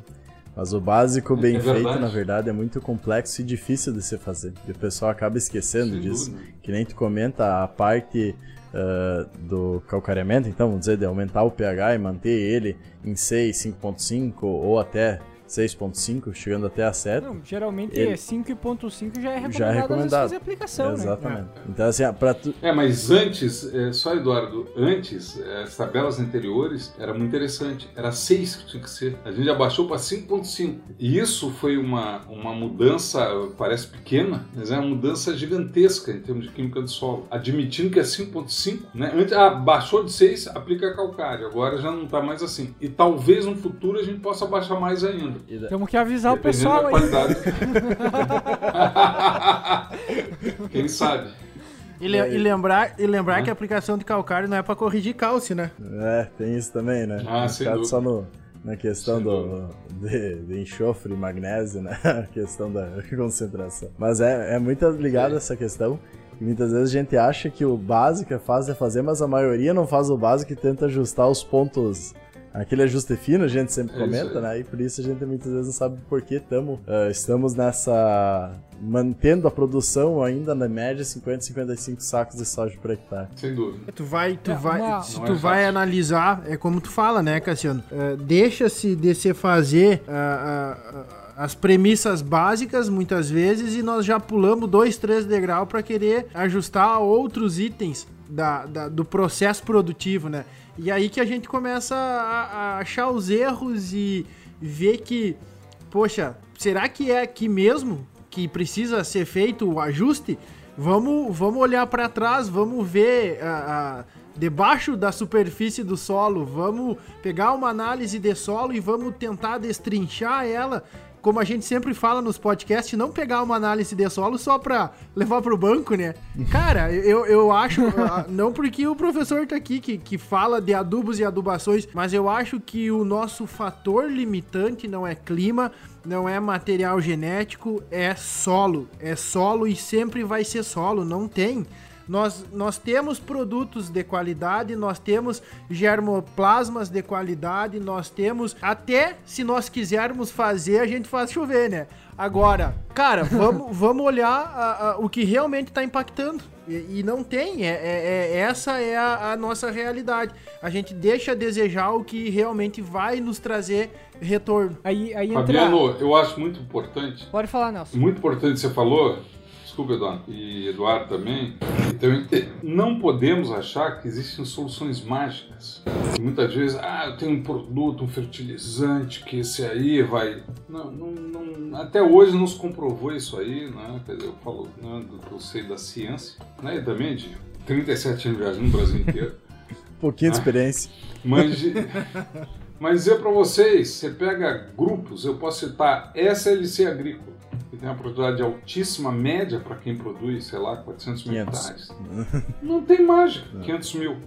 Mas o básico bem é feito, na verdade, é muito complexo e difícil de se fazer. E o pessoal acaba esquecendo Sem disso. Dúvida. Que nem tu comenta, a parte uh, do calcareamento, então, vamos dizer, de aumentar o pH e manter ele em 6, 5.5 ou até 6.5, chegando até a 7. Não, geralmente ele... 5.5 já é recomendado, já é recomendado. fazer aplicação, né? Exatamente. Né? Então, assim, para tu... É, mas antes, é, só Eduardo, antes, as tabelas anteriores era muito interessante. Era 6 que tinha que ser. A gente abaixou para 5.5. E isso foi uma, uma mudança, parece pequena, mas é uma mudança gigantesca em termos de química do solo. Admitindo que é 5.5, né? Antes, ah, baixou de 6, aplica calcário. Agora já não está mais assim. E talvez no futuro a gente possa baixar mais ainda. Temos que avisar o pessoal aí. Quem sabe? E, le e, lembrar, e lembrar que a aplicação de calcário não é para corrigir cálcio, né? É, tem isso também, né? Ah, sem só no, na questão do, de, de, enxofre e magnésio, né? A questão da concentração. Mas é, é muito ligado é. essa questão. E muitas vezes a gente acha que o básico é fácil de fazer, mas a maioria não faz o básico e tenta ajustar os pontos aquele ajuste fino, a gente sempre é comenta, né? E por isso a gente muitas vezes não sabe por que tamo, uh, estamos nessa. mantendo a produção ainda na média 50, 55 sacos de soja por hectare. Sem dúvida. Tu vai, tu é, vai, uma... se tu é vai analisar, é como tu fala, né, Cassiano? Uh, Deixa-se de se fazer. Uh, as premissas básicas muitas vezes e nós já pulamos dois, três degraus para querer ajustar outros itens da, da, do processo produtivo, né? E aí que a gente começa a, a achar os erros e ver que, poxa, será que é aqui mesmo que precisa ser feito o ajuste? Vamos, vamos olhar para trás, vamos ver a, a, debaixo da superfície do solo, vamos pegar uma análise de solo e vamos tentar destrinchar ela como a gente sempre fala nos podcasts, não pegar uma análise de solo só pra levar pro banco, né? Cara, eu, eu acho, ah, não porque o professor tá aqui que, que fala de adubos e adubações, mas eu acho que o nosso fator limitante não é clima, não é material genético, é solo. É solo e sempre vai ser solo, não tem Nós, nós temos produtos de qualidade, nós temos germoplasmas de qualidade, nós temos. Até se nós quisermos fazer, a gente faz chover, né? Agora, cara, vamos, vamos olhar a, a, o que realmente está impactando. E, e, não tem, é, é, é essa é a, a, nossa realidade. A gente deixa a desejar o que realmente vai nos trazer retorno. Aí, aí entra... Fabiano, eu acho muito importante. Pode falar, Nelson. Muito importante você falou desculpa, Eduardo, e Eduardo também. Então, não podemos achar que existem soluções mágicas. E muitas vezes, ah, eu tenho um produto, um fertilizante, que esse aí vai. Não, não, não, até hoje não se comprovou isso aí, né? Quer dizer, eu falo né, do que eu sei da ciência, né? E também de 37 anos viajando no Brasil inteiro. um pouquinho de experiência. Mas, mas dizer para vocês, você pega grupos, eu posso citar SLC Agrícola que tem uma produtividade altíssima, média para quem produz, sei lá, 400 mil hectares. Não tem mágica, Não. 500 mil.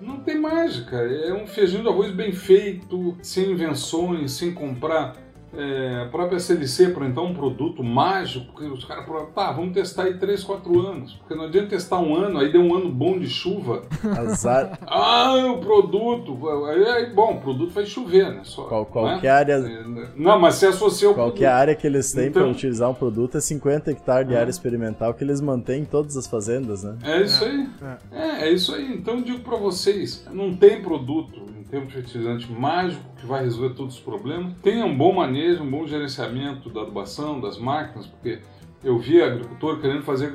Não tem mágica. É um feijão de arroz bem feito, sem invenções, sem comprar é, a própria CLC para então um produto mágico, porque os caras falaram, tá, vamos testar aí 3, 4 anos. Porque não adianta testar um ano, aí deu um ano bom de chuva. Azar. ah, o produto. Aí, bom, o produto vai chover, né? Só, Qual, qualquer né? área. É, não, mas se associou Qualquer área que eles têm então, para utilizar um produto é 50 hectares de é. área experimental que eles mantêm em todas as fazendas, né? É isso aí. É, é, é isso aí. Então eu digo para vocês, não tem produto ter um fertilizante mágico que vai resolver todos os problemas. Tenha um bom manejo, um bom gerenciamento da adubação, das máquinas, porque eu vi agricultor querendo fazer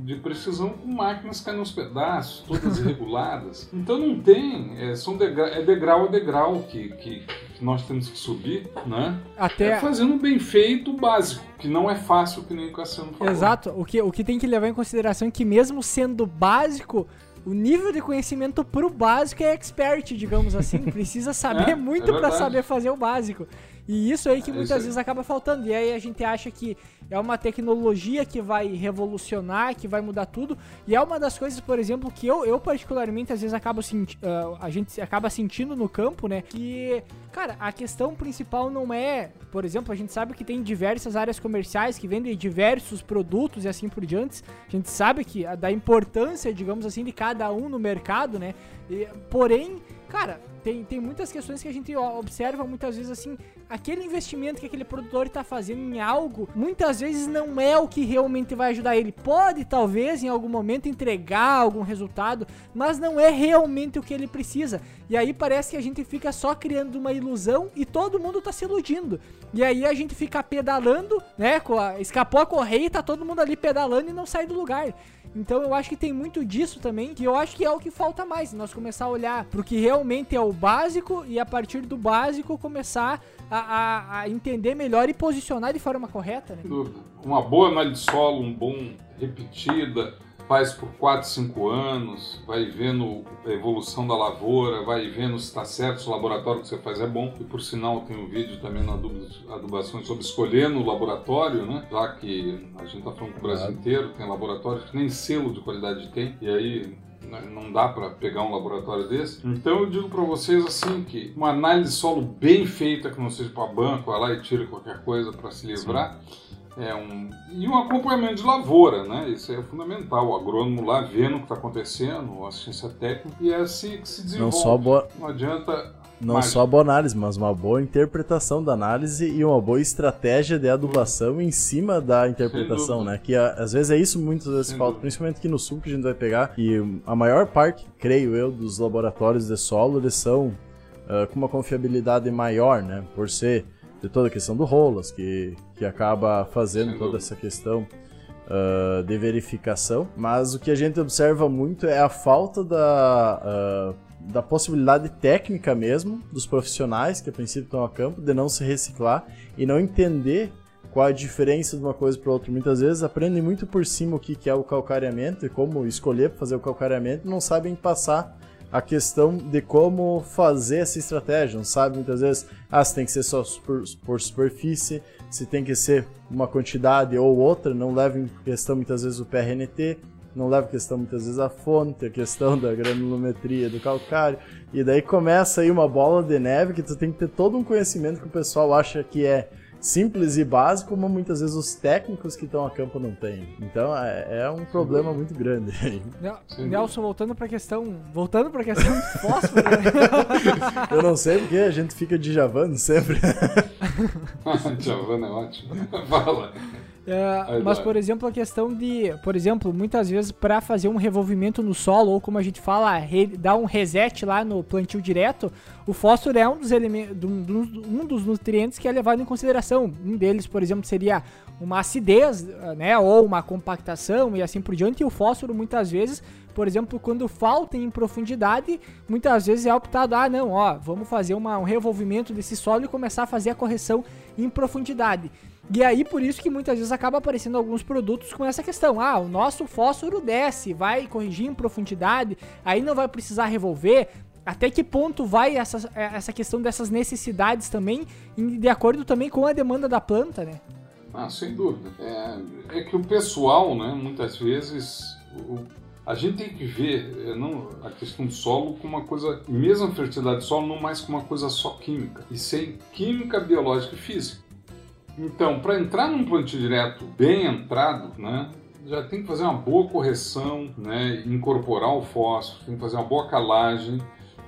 de precisão com máquinas caindo aos pedaços, todas irreguladas. Então não tem, é, são degrau, é degrau a degrau que, que, que, nós temos que subir, né? Até é fazendo bem feito o básico, que não é fácil que nem o Cassiano falou. Exato, o que, o que tem que levar em consideração é que mesmo sendo básico, o nível de conhecimento pro básico é expert, digamos assim. Precisa saber é, muito é para saber fazer o básico. E isso aí que é muitas vezes acaba faltando. E aí a gente acha que é uma tecnologia que vai revolucionar, que vai mudar tudo. E é uma das coisas, por exemplo, que eu, eu particularmente às vezes acabo senti uh, a gente acaba sentindo no campo, né? Que, cara, a questão principal não é, por exemplo, a gente sabe que tem diversas áreas comerciais que vendem diversos produtos e assim por diante. A gente sabe que da importância, digamos assim, de cada um no mercado, né? E, porém, cara, tem, tem muitas questões que a gente observa muitas vezes assim, aquele investimento que aquele produtor está fazendo em algo, muitas vezes não é o que realmente vai ajudar ele. Pode talvez em algum momento entregar algum resultado, mas não é realmente o que ele precisa. E aí parece que a gente fica só criando uma ilusão e todo mundo está se iludindo. E aí a gente fica pedalando, né? Escapou a correia tá todo mundo ali pedalando e não sai do lugar. Então eu acho que tem muito disso também, que eu acho que é o que falta mais. Nós começar a olhar pro que realmente é o básico e a partir do básico começar a, a, a entender melhor e posicionar de forma correta. Né? Uma boa análise de solo, um bom repetida, faz por 4, 5 anos, vai vendo a evolução da lavoura, vai vendo se está certo, se o laboratório que você faz é bom. E por sinal tem um vídeo também na adubação sobre escolher no laboratório, né? Já que a gente está falando com o Brasil inteiro, tem laboratórios que nem selo de qualidade tem, e aí né, não dá para pegar um laboratório desse. Então eu digo para vocês assim que uma análise de solo bem feita, que não seja para banco, vai lá e tira qualquer coisa para se livrar. Sim é um, e um acompanhamento de lavoura, né? Isso é fundamental. O agrônomo lá vendo o que está acontecendo, a assistência técnica, e é assim que se desenvolve. Não, só boa... não adianta. Não mais. só boa análise, mas uma boa interpretação da análise e uma boa estratégia de adubação em cima da interpretação, né? Que às vezes é isso muitas vezes Sem falta, dúvida. principalmente aqui no sul que a gente vai pegar. E a maior parte, creio eu, dos laboratórios de solo, eles são uh, com uma confiabilidade maior, né? Por ser de toda a questão do Rolas, que, que acaba fazendo toda essa questão uh, de verificação. Mas o que a gente observa muito é a falta da, uh, da possibilidade técnica mesmo dos profissionais que a princípio estão a campo de não se reciclar e não entender qual a diferença de uma coisa para outra. Muitas vezes aprendem muito por cima o que é o calcareamento e como escolher para fazer o calcareamento, não sabem passar a questão de como fazer essa estratégia. Não sabe muitas vezes, ah, se tem que ser só por, por superfície, se tem que ser uma quantidade ou outra, não leva em questão muitas vezes o PRNT, não leva em questão muitas vezes a fonte, a questão da granulometria do calcário, e daí começa aí uma bola de neve que tu tem que ter todo um conhecimento que o pessoal acha que é simples e básico, mas muitas vezes os técnicos que estão a campo não têm. Então é, é um problema muito grande. Nelson, voltando para a questão, voltando para a questão do fósforo. Né? Eu não sei porque a gente fica dijavando sempre. Javando é ótimo. Fala. É, mas, por exemplo, a questão de, por exemplo, muitas vezes para fazer um revolvimento no solo, ou como a gente fala, dar um reset lá no plantio direto, o fósforo é um dos, elementos, um dos nutrientes que é levado em consideração. Um deles, por exemplo, seria uma acidez, né, ou uma compactação e assim por diante. E o fósforo, muitas vezes, por exemplo, quando falta em profundidade, muitas vezes é optado, ah, não, ó, vamos fazer uma, um revolvimento desse solo e começar a fazer a correção em profundidade. E aí, por isso que muitas vezes acaba aparecendo alguns produtos com essa questão. Ah, o nosso fósforo desce, vai corrigir em profundidade, aí não vai precisar revolver. Até que ponto vai essa, essa questão dessas necessidades também, de acordo também com a demanda da planta, né? Ah, sem dúvida. É, é que o pessoal, né, muitas vezes, o, a gente tem que ver é, não, a questão do solo como uma coisa, mesmo a fertilidade do solo, não mais como uma coisa só química, e sem química, biológica e física. Então, para entrar num plantio direto bem entrado, né, já tem que fazer uma boa correção, né, incorporar o fósforo, tem que fazer uma boa calagem.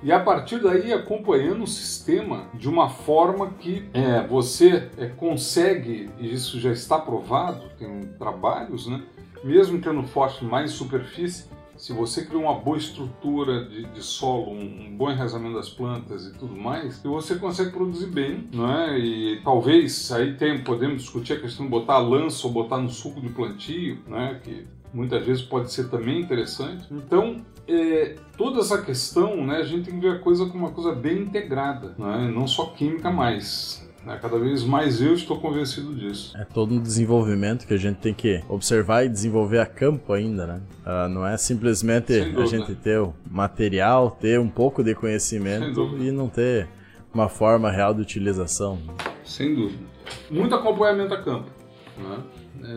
E a partir daí acompanhando o sistema de uma forma que é, você é, consegue, e isso já está provado, tem trabalhos, né, mesmo tendo fósforo mais superfície, se você cria uma boa estrutura de, de solo, um, um, bom enraizamento das plantas e tudo mais, você consegue produzir bem, não é? E talvez aí tem, podemos discutir a questão de botar lança ou botar no suco de plantio, né? Que muitas vezes pode ser também interessante. Então, é, toda essa questão, né, a gente tem que ver a coisa como uma coisa bem integrada, né? não só química mais. Né? Cada vez mais eu estou convencido disso. É todo um desenvolvimento que a gente tem que observar e desenvolver a campo ainda, né? Uh, não é simplesmente a gente ter o material, ter um pouco de conhecimento e não ter uma forma real de utilização. Sem dúvida. Muito acompanhamento a campo. Né?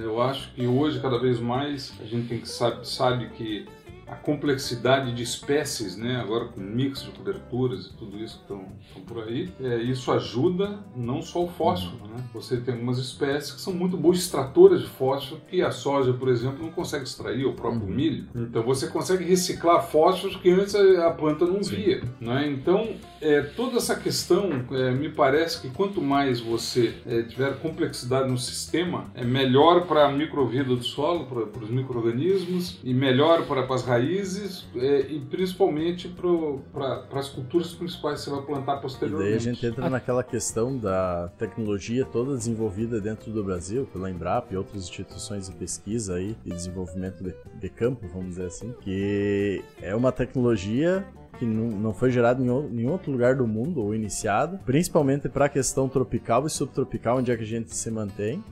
Eu acho que hoje, cada vez mais, a gente tem que sabe, sabe que a complexidade de espécies, né, agora com mix de coberturas e tudo isso que estão por aí, é, isso ajuda não só o fósforo. Né? Você tem algumas espécies que são muito boas extratoras de fósforo, que a soja, por exemplo, não consegue extrair, o próprio uhum. milho. Então você consegue reciclar fósforos que antes a planta não via. Né? Então, é, toda essa questão, é, me parece que quanto mais você é, tiver complexidade no sistema, é melhor para a microvida do solo, para os micro-organismos, e melhor para as raízes raízes é, e principalmente para as culturas principais que você vai plantar posteriormente. E daí a gente entra naquela questão da tecnologia toda desenvolvida dentro do Brasil, pela Embrapa e outras instituições de pesquisa aí, e desenvolvimento de, de campo, vamos dizer assim, que é uma tecnologia que não foi gerada em nenhum outro lugar do mundo ou iniciado, principalmente para a questão tropical e subtropical, onde é que a gente se mantém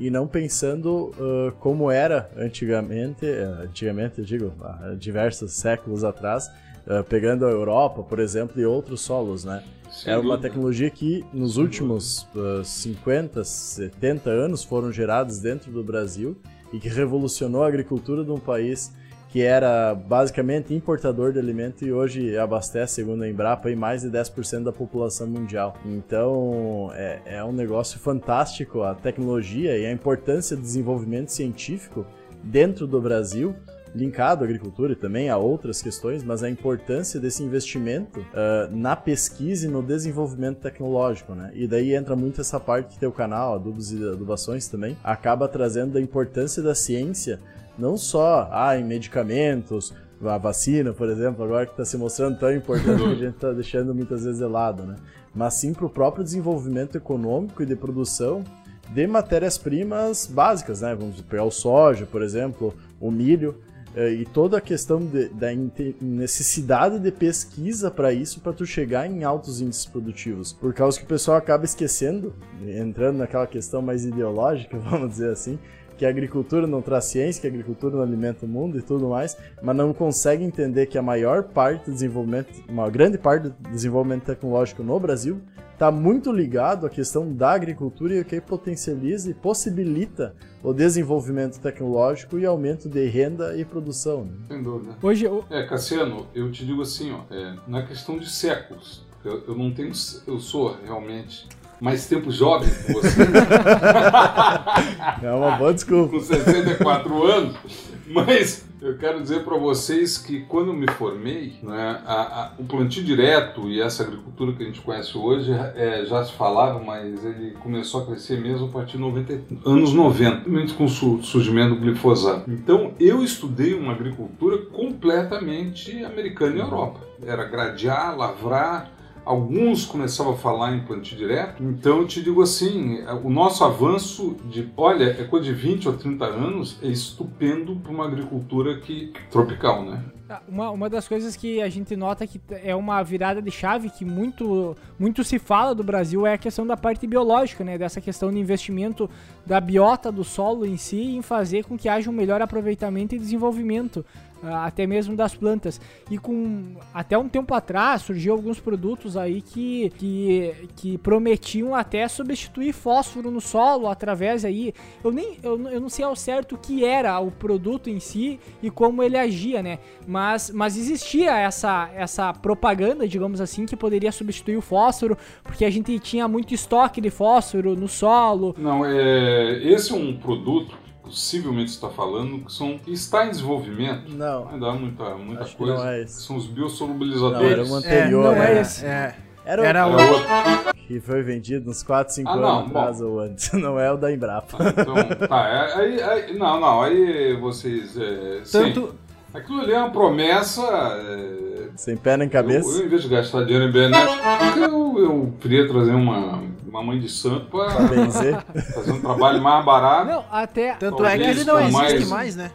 e não pensando uh, como era antigamente, uh, antigamente eu digo, há diversos séculos atrás, uh, pegando a Europa, por exemplo, e outros solos, né? Sem era uma tecnologia que nos Sem últimos 50, 70 anos foram gerados dentro do Brasil e que revolucionou a agricultura de um país que era basicamente importador de alimento e hoje abastece, segundo a Embrapa, mais de 10% da população mundial. Então é, é um negócio fantástico a tecnologia e a importância do desenvolvimento científico dentro do Brasil linkado à agricultura e também a outras questões, mas a importância desse investimento uh, na pesquisa e no desenvolvimento tecnológico, né? E daí entra muito essa parte que teu canal, adubos e adubações também, acaba trazendo a importância da ciência não só ah, em medicamentos, a vacina, por exemplo, agora que está se mostrando tão importante que a gente está deixando muitas vezes de lado, né? Mas sim para o próprio desenvolvimento econômico e de produção de matérias-primas básicas, né? Vamos pegar o soja, por exemplo, o milho, eh, e toda a questão de, da necessidade de pesquisa para isso, para tu chegar em altos índices produtivos. Por causa que o pessoal acaba esquecendo, entrando naquela questão mais ideológica, vamos dizer assim, que a agricultura não traz ciência, que a agricultura não alimenta o mundo e tudo mais, mas não consegue entender que a maior parte do desenvolvimento, uma grande parte do desenvolvimento tecnológico no Brasil está muito ligado à questão da agricultura e o que potencializa e possibilita o desenvolvimento tecnológico e aumento de renda e produção. Né? Sem dúvida. Hoje eu... É, Cassiano, eu te digo assim, ó, é, na questão de séculos, eu, eu não tenho, eu sou realmente mais tempo jovem com você. É uma boa desculpa. com 64 anos, mas eu quero dizer para vocês que quando eu me formei, né, a, a, o plantio direto e essa agricultura que a gente conhece hoje é, já se falava, mas ele começou a crescer mesmo a partir de 90, anos 90, com o surgimento do glifosato. Então eu estudei uma agricultura completamente americana e Europa. Era gradear, lavrar, alguns começavam a falar em plantio direto. Então eu te digo assim, o nosso avanço de, olha, é coisa de 20 ou 30 anos, é estupendo para uma agricultura que tropical, né? Ah, uma, uma das coisas que a gente nota que é uma virada de chave que muito, muito se fala do Brasil é a questão da parte biológica, né? Dessa questão de investimento da biota do solo em si em fazer com que haja um melhor aproveitamento e desenvolvimento até mesmo das plantas. E com até um tempo atrás surgiu alguns produtos aí que, que, que prometiam até substituir fósforo no solo através aí. Eu nem eu, eu não sei ao certo o que era o produto em si e como ele agia, né? Mas, mas existia essa, essa propaganda, digamos assim, que poderia substituir o fósforo, porque a gente tinha muito estoque de fósforo no solo. Não, é, esse é um produto possivelmente está falando, que são que está em desenvolvimento. Não. Vai dar muita, muita Acho que coisa. não é esse. São os Não, biosolubilizadores. era um anterior. não é né? esse. É, Era, Era o o- É outro. que foi vendido uns 4, 5 Ah, anos não, atrás ou antes. Não é o da Embrapa. Então, tá, é- aí, aí- não, não, aí vocês. É, sim. tanto, Aquilo ali é uma promessa. é, Sem pé nem eu, cabeça. eu, em vez de gastar dinheiro em Benet, eu, eu queria trazer uma, uma mãe de santo Pra para fazer um trabalho mais barato. Não, até tanto é que ele não existe mais- mais, né?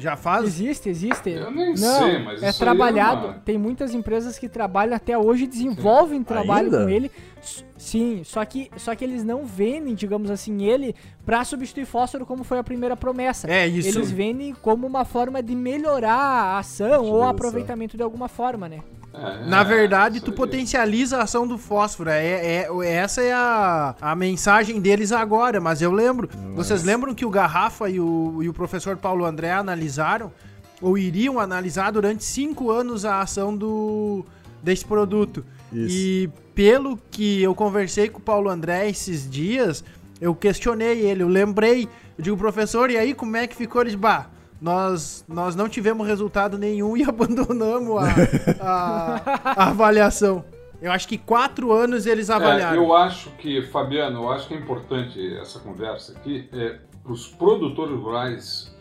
Já faz. Existe, existe. Eu nem não, sei, mas é isso aí trabalhado. é uma- Tem muitas empresas que trabalham até hoje, desenvolvem trabalho Ainda? com ele. Sim, só que, só que eles não vendem, digamos assim, ele pra substituir fósforo como foi a primeira promessa. É isso. Eles vendem como uma forma de melhorar a ação ou aproveitamento de alguma forma, né? É, Na verdade, isso tu potencializa a ação do fósforo. É, é- essa é a, a mensagem deles agora. Mas eu lembro. Vocês lembram que o Garrafa e o, e o professor Paulo André analisaram, ou iriam analisar durante cinco anos a ação do desse produto. Isso. E pelo que eu conversei com o Paulo André esses dias, eu questionei ele, eu lembrei, eu digo, professor, e aí como é que ficou? Ele disse, bah, nós, nós não tivemos resultado nenhum e abandonamos a, a- a avaliação. Eu acho que quatro anos eles É, avaliaram. eu acho que, Fabiano, eu acho que é importante essa conversa aqui é, para os produtores rurais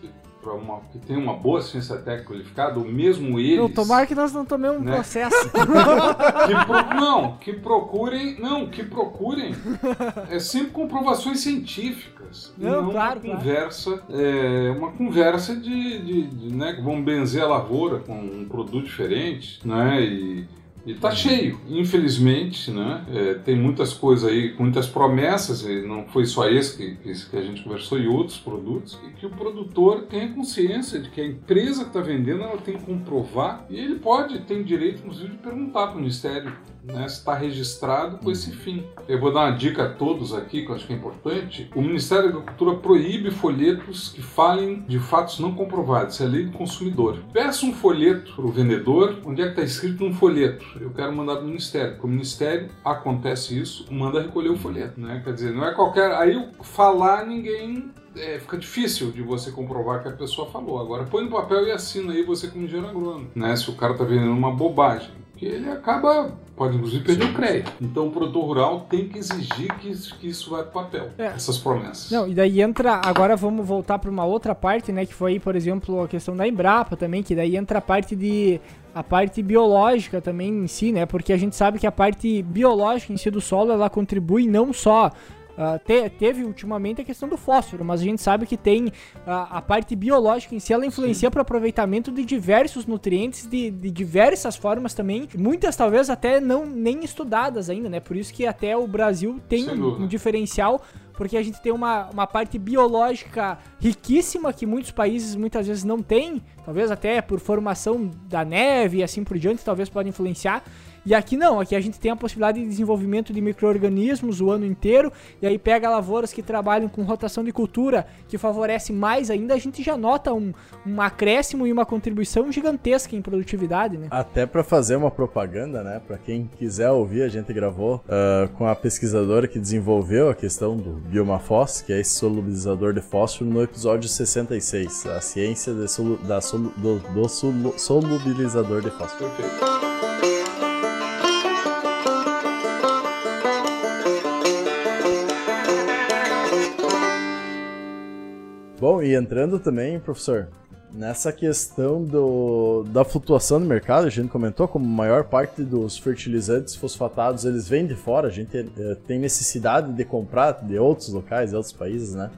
pra uma, que tem uma boa ciência técnica qualificada, ou mesmo eles. Não, tomara que nós não tomemos um Né? processo. que pro- não, que procurem, não, que procurem é sempre comprovações científicas, Não, não claro, uma claro. conversa, é, uma conversa de, de, de, né, que vão benzer a lavoura com um produto diferente, né, e, e tá cheio, infelizmente, né, é, tem muitas coisas aí, muitas promessas, e não foi só esse que, que, que a gente conversou, e outros produtos, e que o produtor tenha consciência de que a empresa que está vendendo, ela tem que comprovar, e ele pode, tem direito, inclusive, de perguntar para o Ministério né, está registrado com esse fim. Eu vou dar uma dica a todos aqui, que eu acho que é importante. O Ministério da Agricultura proíbe folhetos que falem de fatos não comprovados. Isso é a lei do consumidor. Peça um folheto para o vendedor. Onde é que está escrito um folheto? Eu quero mandar para o Ministério. Porque o Ministério, acontece isso, manda recolher o folheto. Né? Quer dizer, não é qualquer... Aí falar, ninguém... É, fica difícil de você comprovar que a pessoa falou. Agora põe no papel e assina aí você como engenheiro agrônomo. Né? Se o cara está vendendo uma bobagem. Que ele acaba, pode inclusive perder o crédito. Então o produtor rural tem que exigir que isso, que isso vai para o papel, É. essas promessas. Não, e daí entra. Agora vamos voltar para uma outra parte, né? Que foi, por exemplo, a questão da Embrapa também, que daí entra a parte de. A parte biológica também em si, né? Porque a gente sabe que a parte biológica em si do solo ela contribui não só. Ah, te- teve ultimamente a questão do fósforo, mas a gente sabe que tem ah, a parte biológica em si, ela influencia para o aproveitamento de diversos nutrientes de, de diversas formas também, muitas talvez até não nem estudadas ainda, né? Por isso que até o Brasil tem um, um diferencial porque a gente tem uma, uma parte biológica riquíssima que muitos países muitas vezes não têm, talvez até por formação da neve e assim por diante, talvez pode influenciar. E aqui não, aqui a gente tem a possibilidade de desenvolvimento de micro-organismos o ano inteiro, e aí pega lavouras que trabalham com rotação de cultura, que favorece mais ainda, a gente já nota um, um acréscimo e uma contribuição gigantesca em produtividade, né? Até para fazer uma propaganda, né? Para quem quiser ouvir, a gente gravou uh, com a pesquisadora que desenvolveu a questão do biomafós, que é esse solubilizador de fósforo, no episódio 66, a ciência solu da solu do, do solubilizador de fósforo. Perfeito. Bom, e entrando também, professor, nessa questão do, da flutuação do mercado, a gente comentou como a maior parte dos fertilizantes fosfatados eles vêm de fora, a gente é, tem necessidade de comprar de outros locais, de outros países, né?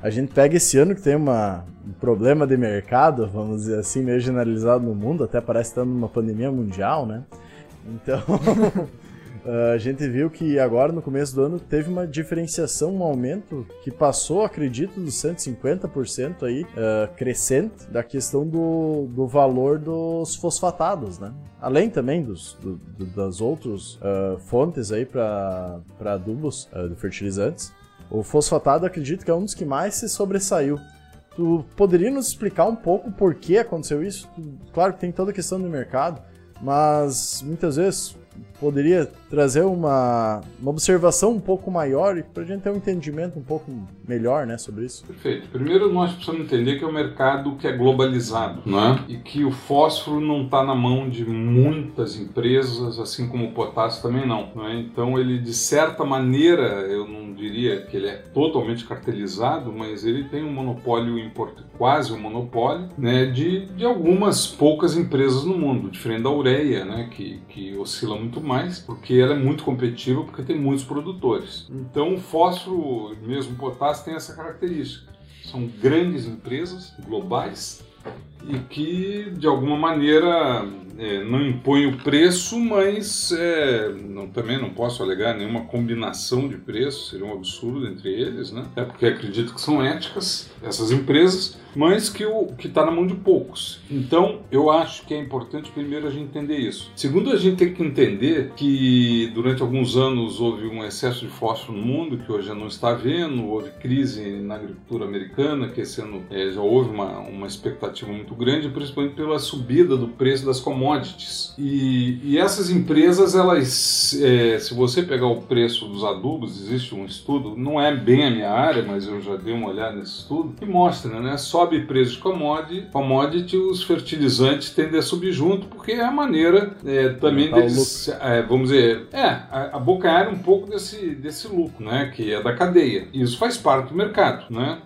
A gente pega esse ano que tem uma, um problema de mercado, vamos dizer assim, meio generalizado no mundo, até parece estar numa pandemia mundial, né? Então, Uh, a gente viu que agora, no começo do ano, teve uma diferenciação, um aumento que passou, acredito, dos 150% aí, uh, crescente, da questão do, do valor dos fosfatados, né? Além também dos, do, do, das outras uh, fontes aí para adubos de fertilizantes. O fosfatado, acredito que é um dos que mais se sobressaiu. Tu poderia nos explicar um pouco por que aconteceu isso? Claro que tem toda a questão do mercado, mas muitas vezes poderia trazer uma, uma observação um pouco maior para a gente ter um entendimento um pouco melhor né, sobre isso. Perfeito. Primeiro nós precisamos entender que é um mercado que é globalizado né? e que o fósforo não está na mão de muitas empresas, assim como o potássio também não. Né? Então ele de certa maneira, eu não diria que ele é totalmente cartelizado, mas ele tem um monopólio importante, quase um monopólio, né, de, de algumas poucas empresas no mundo, diferente da ureia, né, que, que oscila muito mais, porque ela é muito competitiva, porque tem muitos produtores. Então o fósforo, mesmo o potássio, tem essa característica. São grandes empresas globais e que de alguma maneira é, não impõe o preço, mas é, não, também não posso alegar nenhuma combinação de preços, seria um absurdo entre eles, né? É porque acredito que são éticas essas empresas, mas que o que está na mão de poucos. Então, eu acho que é importante primeiro a gente entender isso. Segundo, a gente tem que entender que durante alguns anos houve um excesso de fósforo no mundo, que hoje não está havendo, houve crise na agricultura americana, que esse ano é, já houve uma, uma expectativa muito grande, principalmente pela subida do preço das commodities. E, e essas empresas, elas, é, se você pegar o preço dos adubos, existe um estudo, não é bem a minha área, mas eu já dei uma olhada nesse estudo, que mostra, né? Sobe preço de commodity, commodity, os fertilizantes tendem a subir junto, porque é a maneira é, também deles, é, vamos dizer, é, abocanhar um pouco desse, desse lucro, né? Que é da cadeia. Isso faz parte do mercado, né?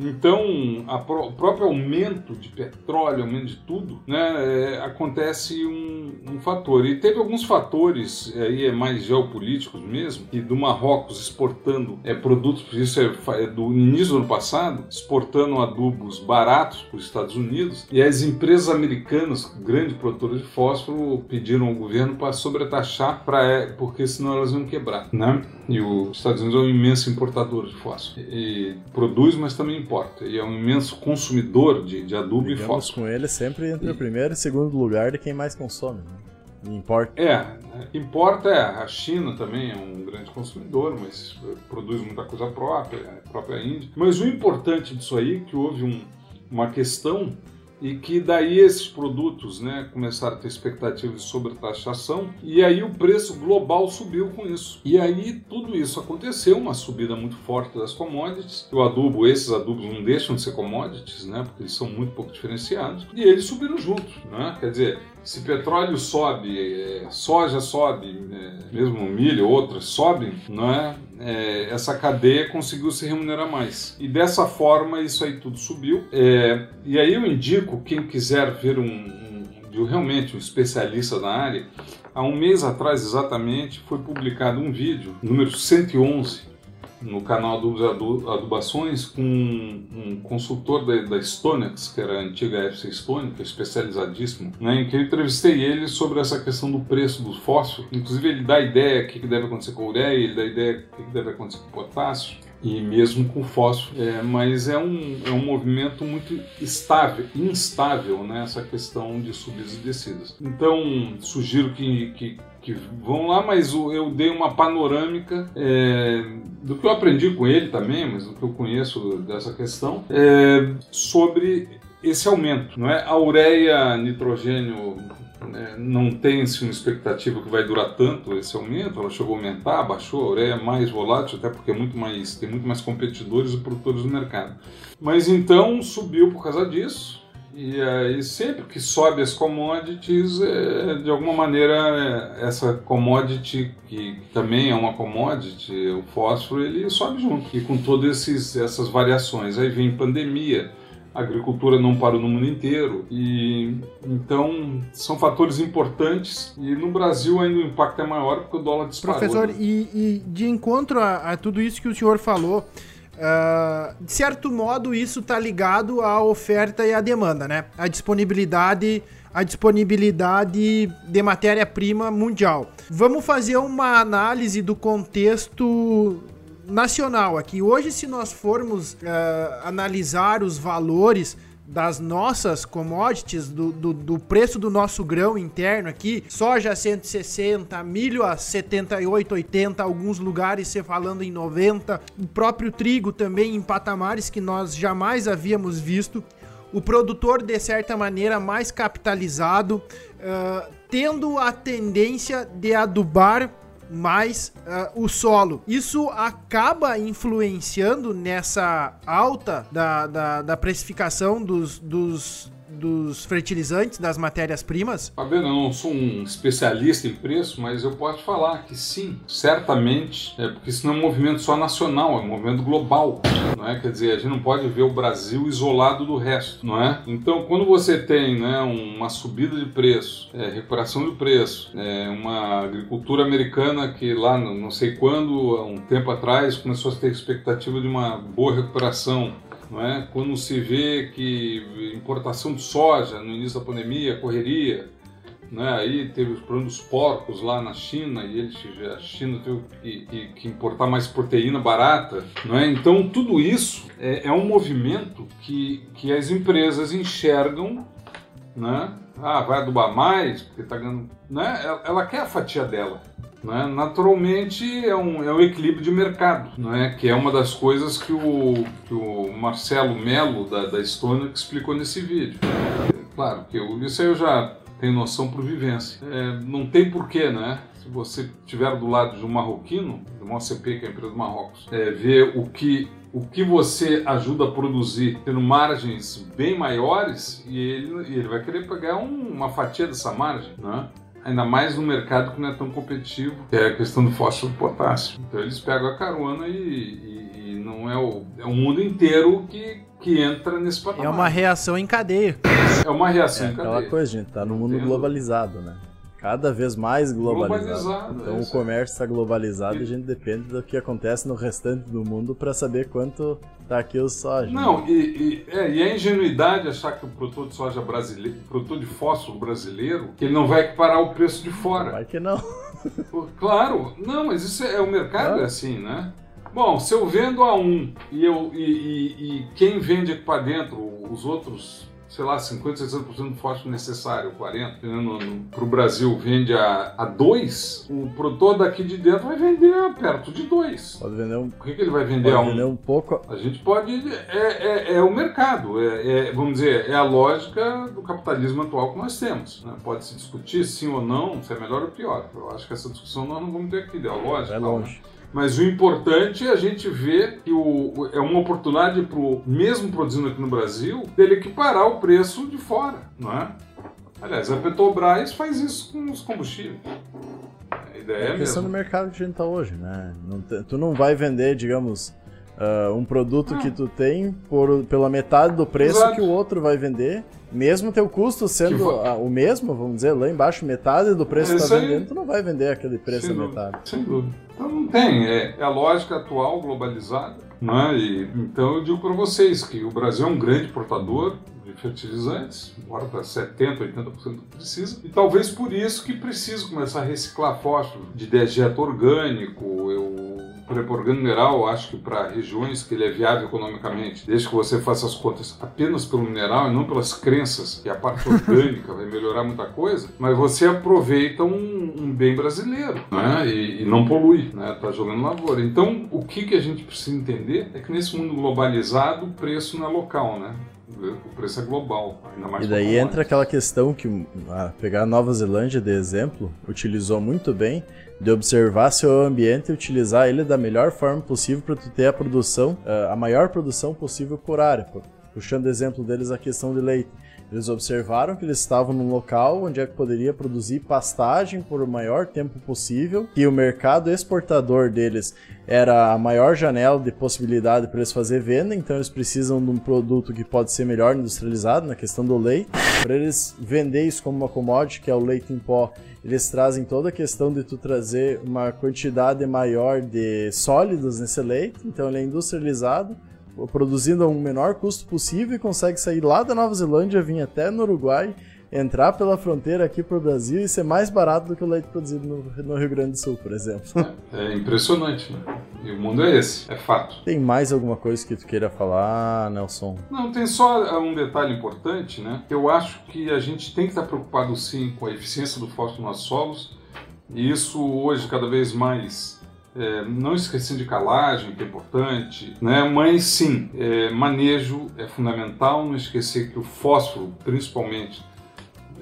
Então, pro, o próprio aumento de petróleo, aumento de tudo, né, é, acontece um, um, fator. E teve alguns fatores, aí é mais geopolíticos mesmo, e do Marrocos exportando é, produtos, isso é, é, do início do ano passado, exportando adubos baratos para os Estados Unidos, e as empresas americanas, grandes produtoras de fósforo, pediram ao governo para sobretaxar, pra, é, porque senão elas iam quebrar. Né? E os Estados Unidos é um imenso importador de fósforo. E, e produz, mas também importa. E é um imenso consumidor de, de adubo Digamos e fósforo. com ele sempre entre e... o primeiro e segundo lugar de quem mais consome. Né? Importa. É, importa é. A China também é um grande consumidor, mas produz muita coisa própria, a própria Índia. Mas o importante disso aí é que houve um, uma questão e que daí esses produtos né, começaram a ter expectativas de sobretaxação e aí o preço global subiu com isso. E aí tudo isso aconteceu, uma subida muito forte das commodities. O adubo, esses adubos não deixam de ser commodities, né, porque eles são muito pouco diferenciados, e eles subiram juntos. Né? Quer dizer, se petróleo sobe, é, soja sobe, é, mesmo milho, outras sobem, não é? é? essa cadeia conseguiu se remunerar mais. E dessa forma isso aí tudo subiu. É, e aí eu indico, quem quiser ver um, um, realmente um especialista na área, há um mês atrás exatamente foi publicado um vídeo, número 111, no canal dos Adubações com um consultor da, da Stonex, que era a antiga FC que é especializadíssimo, né, em que eu entrevistei ele sobre essa questão do preço do fósforo. Inclusive ele dá ideia o que deve acontecer com a ureia, ele dá ideia o que deve acontecer com o potássio. e mesmo com fósforo. É, mas é um, é um movimento muito estável, instável, né, essa questão de subidas e descidas. Então, sugiro que, que, que vão lá, mas eu dei uma panorâmica é, do que eu aprendi com ele também, mas do que eu conheço dessa questão, é, sobre esse aumento. Não é? A ureia, nitrogênio né, não tem-se uma expectativa que vai durar tanto esse aumento, ela chegou a aumentar, baixou, a ureia é mais volátil, até porque é muito mais, tem muito mais competidores e produtores no mercado. Mas então subiu por causa disso, e aí sempre que sobe as commodities, é, de alguma maneira é, essa commodity, que também é uma commodity, o fósforo, ele sobe junto, e com todas essas variações. Aí vem pandemia, a agricultura não parou no mundo inteiro e então são fatores importantes e no Brasil ainda o impacto é maior porque o dólar disparou. Professor, né? e, e, de encontro a, a, tudo isso que o senhor falou, uh, de certo modo isso está ligado à oferta e à demanda, né? A disponibilidade a disponibilidade de matéria-prima mundial. Vamos fazer uma análise do contexto nacional aqui. Hoje, se nós formos uh, analisar os valores das nossas commodities, do, do, do, preço do nosso grão interno aqui, soja 160, milho a 78, 80, alguns lugares você falando em 90, o próprio trigo também em patamares que nós jamais havíamos visto. O produtor, de certa maneira, mais capitalizado, uh, tendo a tendência de adubar mais uh, o solo. Isso acaba influenciando nessa alta da, da, da precificação dos, dos dos fertilizantes, das matérias-primas? Fabiano, eu não sou um especialista em preço, mas eu posso falar que sim, certamente, é porque isso não é um movimento só nacional, é um movimento global, não é? Quer dizer, a gente não pode ver o Brasil isolado do resto, não é? Então, quando você tem né, uma subida de preço, é, recuperação de preço, é, uma agricultura americana que lá, não sei quando, há um tempo atrás, começou a ter expectativa de uma boa recuperação, é? Quando se vê que importação de soja no início da pandemia, correria, né? Aí teve os problemas dos porcos lá na China e eles, a China teve que, que, importar mais proteína barata, é? Então tudo isso é, é um movimento que, que as empresas enxergam, né? Ah, vai adubar mais porque está ganhando, né? Ela, ela quer a fatia dela. Né? Naturalmente é um, é um equilíbrio de mercado, né? que é uma das coisas que o, que o Marcelo Melo da, da explicou nesse vídeo. Claro que eu, isso aí eu já tenho noção por vivência. É, não tem porquê, né? Se você estiver do lado de um marroquino, de uma OCP, que é a empresa do Marrocos, é, ver o que o que você ajuda a produzir tendo margens bem maiores e ele, ele vai querer pegar um, uma fatia dessa margem, né? Ainda mais no mercado que não é tão competitivo, que é a questão do fósforo e potássio. Então eles pegam a carona e, e, e não é o, é o mundo inteiro que, que entra nesse patamar. É uma reação em cadeia. É uma reação é em cadeia. aquela coisa, gente, tá no mundo globalizado, né? Cada vez mais globalizado. globalizado então é o comércio está globalizado e a gente depende do que acontece no restante do mundo para saber quanto tá aqui o soja. Não, e, e, é, e a ingenuidade achar que o produtor de soja brasileiro, o produtor de fósforo brasileiro, que ele não vai equiparar o preço de fora. Vai que não. claro, não, mas isso é, o mercado é assim, né? Bom, se eu vendo a um e, eu, e, e, e quem vende aqui para dentro, os outros sei lá, 50%, 60% do fósforo necessário, 40%, para o Brasil vende a, a 2, o produtor daqui de dentro vai vender a perto de 2. Pode vender um Por que, que ele vai vender a 1? Um? vender um pouco. A gente pode. É, é, é o mercado, é, é, vamos dizer, é a lógica do capitalismo atual que nós temos. Né? Pode se discutir sim ou não, se é melhor ou pior. Eu acho que essa discussão nós não vamos ter aqui, ideológica. É longe. Né? Mas o importante é a gente ver que o, é uma oportunidade para o mesmo produzindo aqui no Brasil, dele equiparar o preço de fora, não é? Aliás, a Petrobras faz isso com os combustíveis. A ideia é, a questão do mercado que a gente está hoje, né? Não te, tu não vai vender, digamos, uh, um produto que tu tem por, pela metade do preço Exato. que o outro vai vender, mesmo teu custo sendo o mesmo, vamos dizer, lá embaixo, metade do preço que tu tá vendendo, tu não vai vender aquele preço sem a dúvida, metade. Sem dúvida. Então não tem, é, é a lógica atual globalizada. Né? E, então eu digo para vocês que o Brasil é um grande portador de fertilizantes, embora para 70%, 80% do que precisa, e talvez por isso que precisa começar a reciclar fósforo de dejeto orgânico, eu propaganda mineral, eu acho que para regiões que ele é viável economicamente, desde que você faça as contas apenas pelo mineral e não pelas crenças que a parte orgânica vai melhorar muita coisa, mas você aproveita um, um bem brasileiro, né? E, e, não polui, né? Tá jogando lavoura. Então, o que que a gente precisa entender é que nesse mundo globalizado o preço não é local, né? O preço é global, ainda mais E daí entra aquela questão que a pegar a Nova Zelândia de exemplo, utilizou muito bem de observar seu ambiente e utilizar ele da melhor forma possível para tu ter a produção, eh, a maior produção possível por área. Puxando exemplo deles a questão de leite. Eles observaram que eles estavam num local onde é que poderia produzir pastagem por o maior tempo possível, que o mercado exportador deles era a maior janela de possibilidade para eles fazer venda, então eles precisam de um produto que pode ser melhor industrializado na questão do leite. Para eles vender isso como uma commodity, que é o leite em pó, eles trazem toda a questão de tu trazer uma quantidade maior de sólidos nesse leite, então ele é industrializado produzindo a um menor custo possível e consegue sair lá da Nova Zelândia, vir até no Uruguai, entrar pela fronteira aqui para o Brasil e ser mais barato do que o leite produzido no, no Rio Grande do Sul, por exemplo. É, é, impressionante, né? E o mundo é esse, é fato. Tem mais alguma coisa que tu queira falar, Nelson? Não, tem só um detalhe importante, né? Eu acho que a gente tem que estar preocupado sim com a eficiência do fósforo nos solos, e isso hoje cada vez mais é, não esquecendo de calagem, que é importante, né? mas sim, é, manejo é fundamental, não esquecer que o fósforo, principalmente,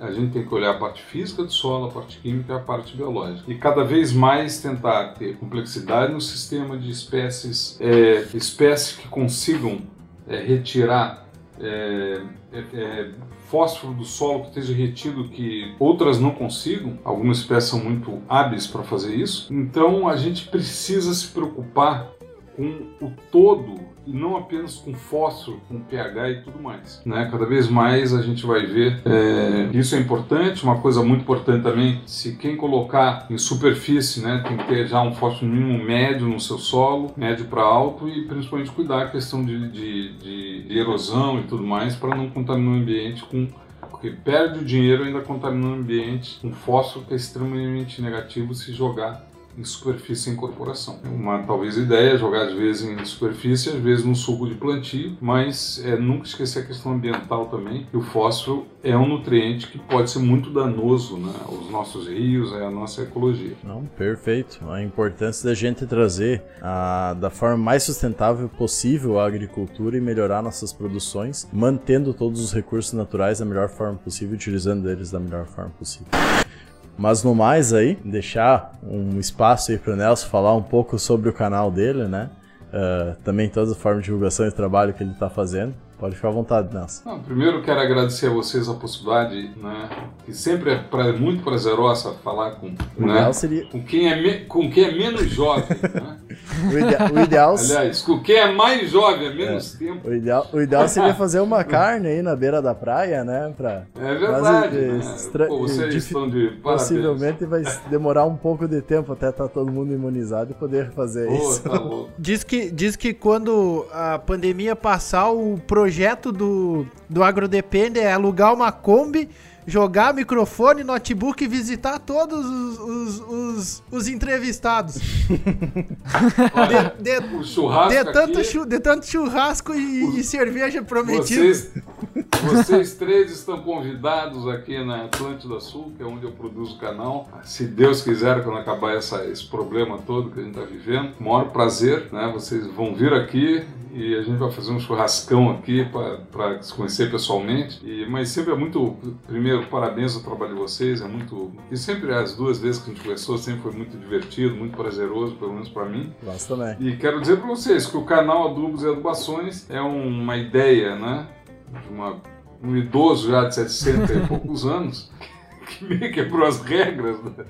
a gente tem que olhar a parte física do solo, a parte química e a parte biológica. E cada vez mais tentar ter complexidade no sistema de espécies, é, espécies que consigam é, retirar é, é, é fósforo do solo que esteja retido que outras não consigam. Algumas espécies são muito hábeis para fazer isso. Então a gente precisa se preocupar com o todo e não apenas com fósforo, com pH e tudo mais. Né? Cada vez mais a gente vai ver é, isso é importante. Uma coisa muito importante também, se quem colocar em superfície, né, tem que ter já um fósforo mínimo médio no seu solo, médio para alto e principalmente cuidar a questão de, de, de, erosão e tudo mais para não contaminar o ambiente com porque perde o dinheiro ainda contaminando o ambiente com fósforo que é extremamente negativo se jogar em superfície em incorporação. Uma talvez ideia é jogar às vezes em superfície, às vezes no suco de plantio, mas é, nunca esquecer a questão ambiental também. Que o fósforo é um nutriente que pode ser muito danoso né, aos nossos rios, à nossa ecologia. Não, perfeito. A importância da gente trazer a, da forma mais sustentável possível a agricultura e melhorar nossas produções, mantendo todos os recursos naturais da melhor forma possível, utilizando eles da melhor forma possível. Mas no mais aí, deixar um espaço aí pro Nelson falar um pouco sobre o canal dele, né? Uh, também todas as formas de divulgação e trabalho que ele está fazendo. Pode ficar à vontade, Nelson. Não, primeiro quero agradecer a vocês a possibilidade, né, que sempre é pra, muito prazerosa falar com, né, seria... com, quem, é me, com quem é menos jovem. Né? o, ide o, ideal... Aliás, com quem é mais jovem, é menos é. tempo. O ideal, o ideal seria fazer uma carne aí na beira da praia, né? Pra, é verdade. Né? Extra... Pô, vocês estão de parabéns. Possivelmente vai demorar um pouco de tempo até estar tá todo mundo imunizado e poder fazer Pô, isso. Tá diz, que, diz que quando a pandemia passar, o projeto projeto do, do AgroDepende é alugar uma Kombi jogar microfone, notebook e visitar todos os, os, os, os entrevistados. Olha, de, de, o churrasco de, tanto, aqui, de tanto churrasco e, e cerveja prometido. Vocês, vocês três estão convidados aqui na Atlântida Sul, que é onde eu produzo o canal. Se Deus quiser, quando acabar essa, esse problema todo que a gente está vivendo, o maior prazer, né? Vocês vão vir aqui e a gente vai fazer um churrascão aqui para se conhecer pessoalmente. E, mas sempre é muito, primeiro, parabéns ao trabalho de vocês, é muito. E sempre as duas vezes que a gente conversou, sempre foi muito divertido, muito prazeroso, pelo menos para mim. Nós também. E quero dizer para vocês que o canal Adubos e Adubações é uma ideia, né? De uma, um idoso já de 60 e poucos anos, que meio quebrou as regras, né?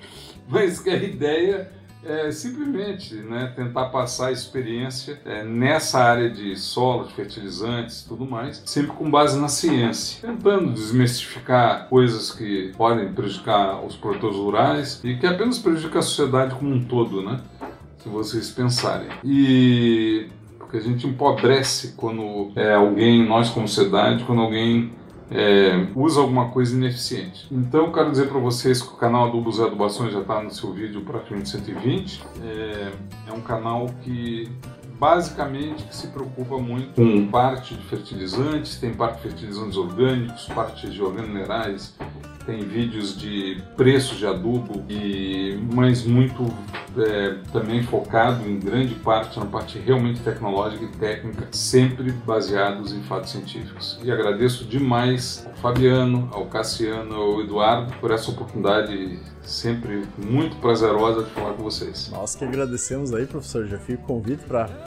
mas que a ideia é simplesmente né, tentar passar a experiência é, nessa área de solos, fertilizantes tudo mais, sempre com base na ciência, tentando desmistificar coisas que podem prejudicar os produtores rurais e que apenas prejudicam a sociedade como um todo, né? Se vocês pensarem. E porque a gente empobrece quando é, alguém, nós como sociedade, quando alguém é, usa alguma coisa ineficiente. Então, quero dizer para vocês que o canal Adubos e Adubações já está no seu vídeo praticamente 120. É, é um canal que basicamente que se preocupa muito com parte de fertilizantes, tem parte de fertilizantes orgânicos, parte de organominerais, tem vídeos de preços de adubo, e, mas muito é, também focado em grande parte na parte realmente tecnológica e técnica, sempre baseados em fatos científicos. E agradeço demais ao Fabiano, ao Cassiano, ao Eduardo por essa oportunidade sempre muito prazerosa de falar com vocês. Nós que agradecemos aí, professor. Já fica o convite para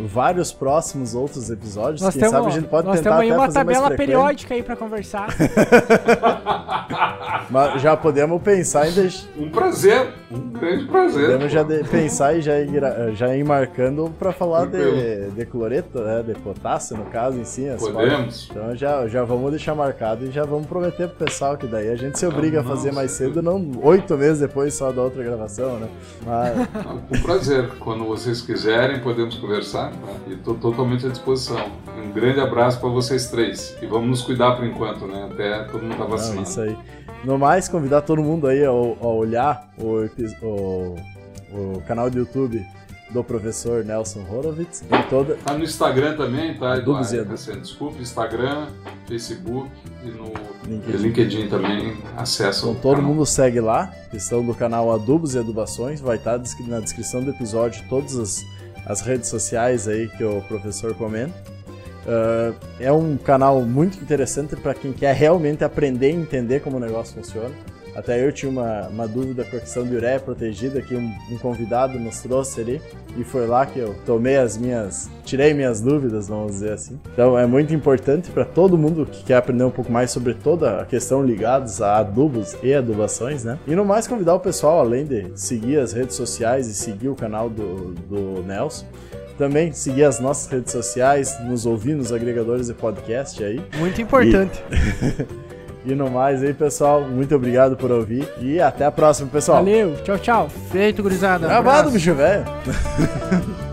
vários próximos outros episódios. Nós Quem temos, sabe a gente pode nós tentar temos aí uma tabela periódica aí pra conversar. Mas já podemos pensar em deix... Um prazer, um grande prazer. podemos já de- pensar e já ir, já ir marcando para falar de, de cloreto, né? De potássio, no caso, em si. as Podemos. Então já, já vamos deixar marcado e já vamos prometer pro pessoal que daí a gente se obriga a Não, fazer mais cedo, não oito meses depois só da outra gravação, né? Mas Com prazer. Quando vocês quiserem, podemos conversar. Tá? E estou totalmente à disposição. Um grande abraço para vocês três. E vamos nos cuidar por enquanto, né? Até todo mundo estar não, vacinado. isso aí. No mais, convidar todo mundo aí a, a olhar o, o, o canal do YouTube do professor Nelson Horowitz em toda, Tá no Instagram também, tá, Eduardo? Desculpe, Instagram, Facebook e no LinkedIn. LinkedIn, também. Acessa Então todo canal. mundo segue lá, questão do canal Adubos e Adubações, vai estar descri- na descrição do episódio todas as, as redes sociais aí que o professor comenta. Ah, é um canal muito interessante para quem quer realmente aprender e entender como o negócio funciona. Até eu tinha uma, uma dúvida com a questão de ureia protegida que um, um convidado nos trouxe ali e foi lá que eu tomei as minhas, tirei minhas dúvidas, vamos dizer assim. Então é muito importante para todo mundo que quer aprender um pouco mais sobre toda a questão ligados a adubos e adubações, né? E no mais convidar o pessoal, além de seguir as redes sociais e seguir o canal do, do Nelson, também seguir as nossas redes sociais, nos ouvir nos agregadores de podcast aí. Muito importante. E no mais aí, pessoal, muito obrigado por ouvir e até a próxima, pessoal. Valeu, tchau, tchau. Feito, gurizada. Gravado, bicho velho.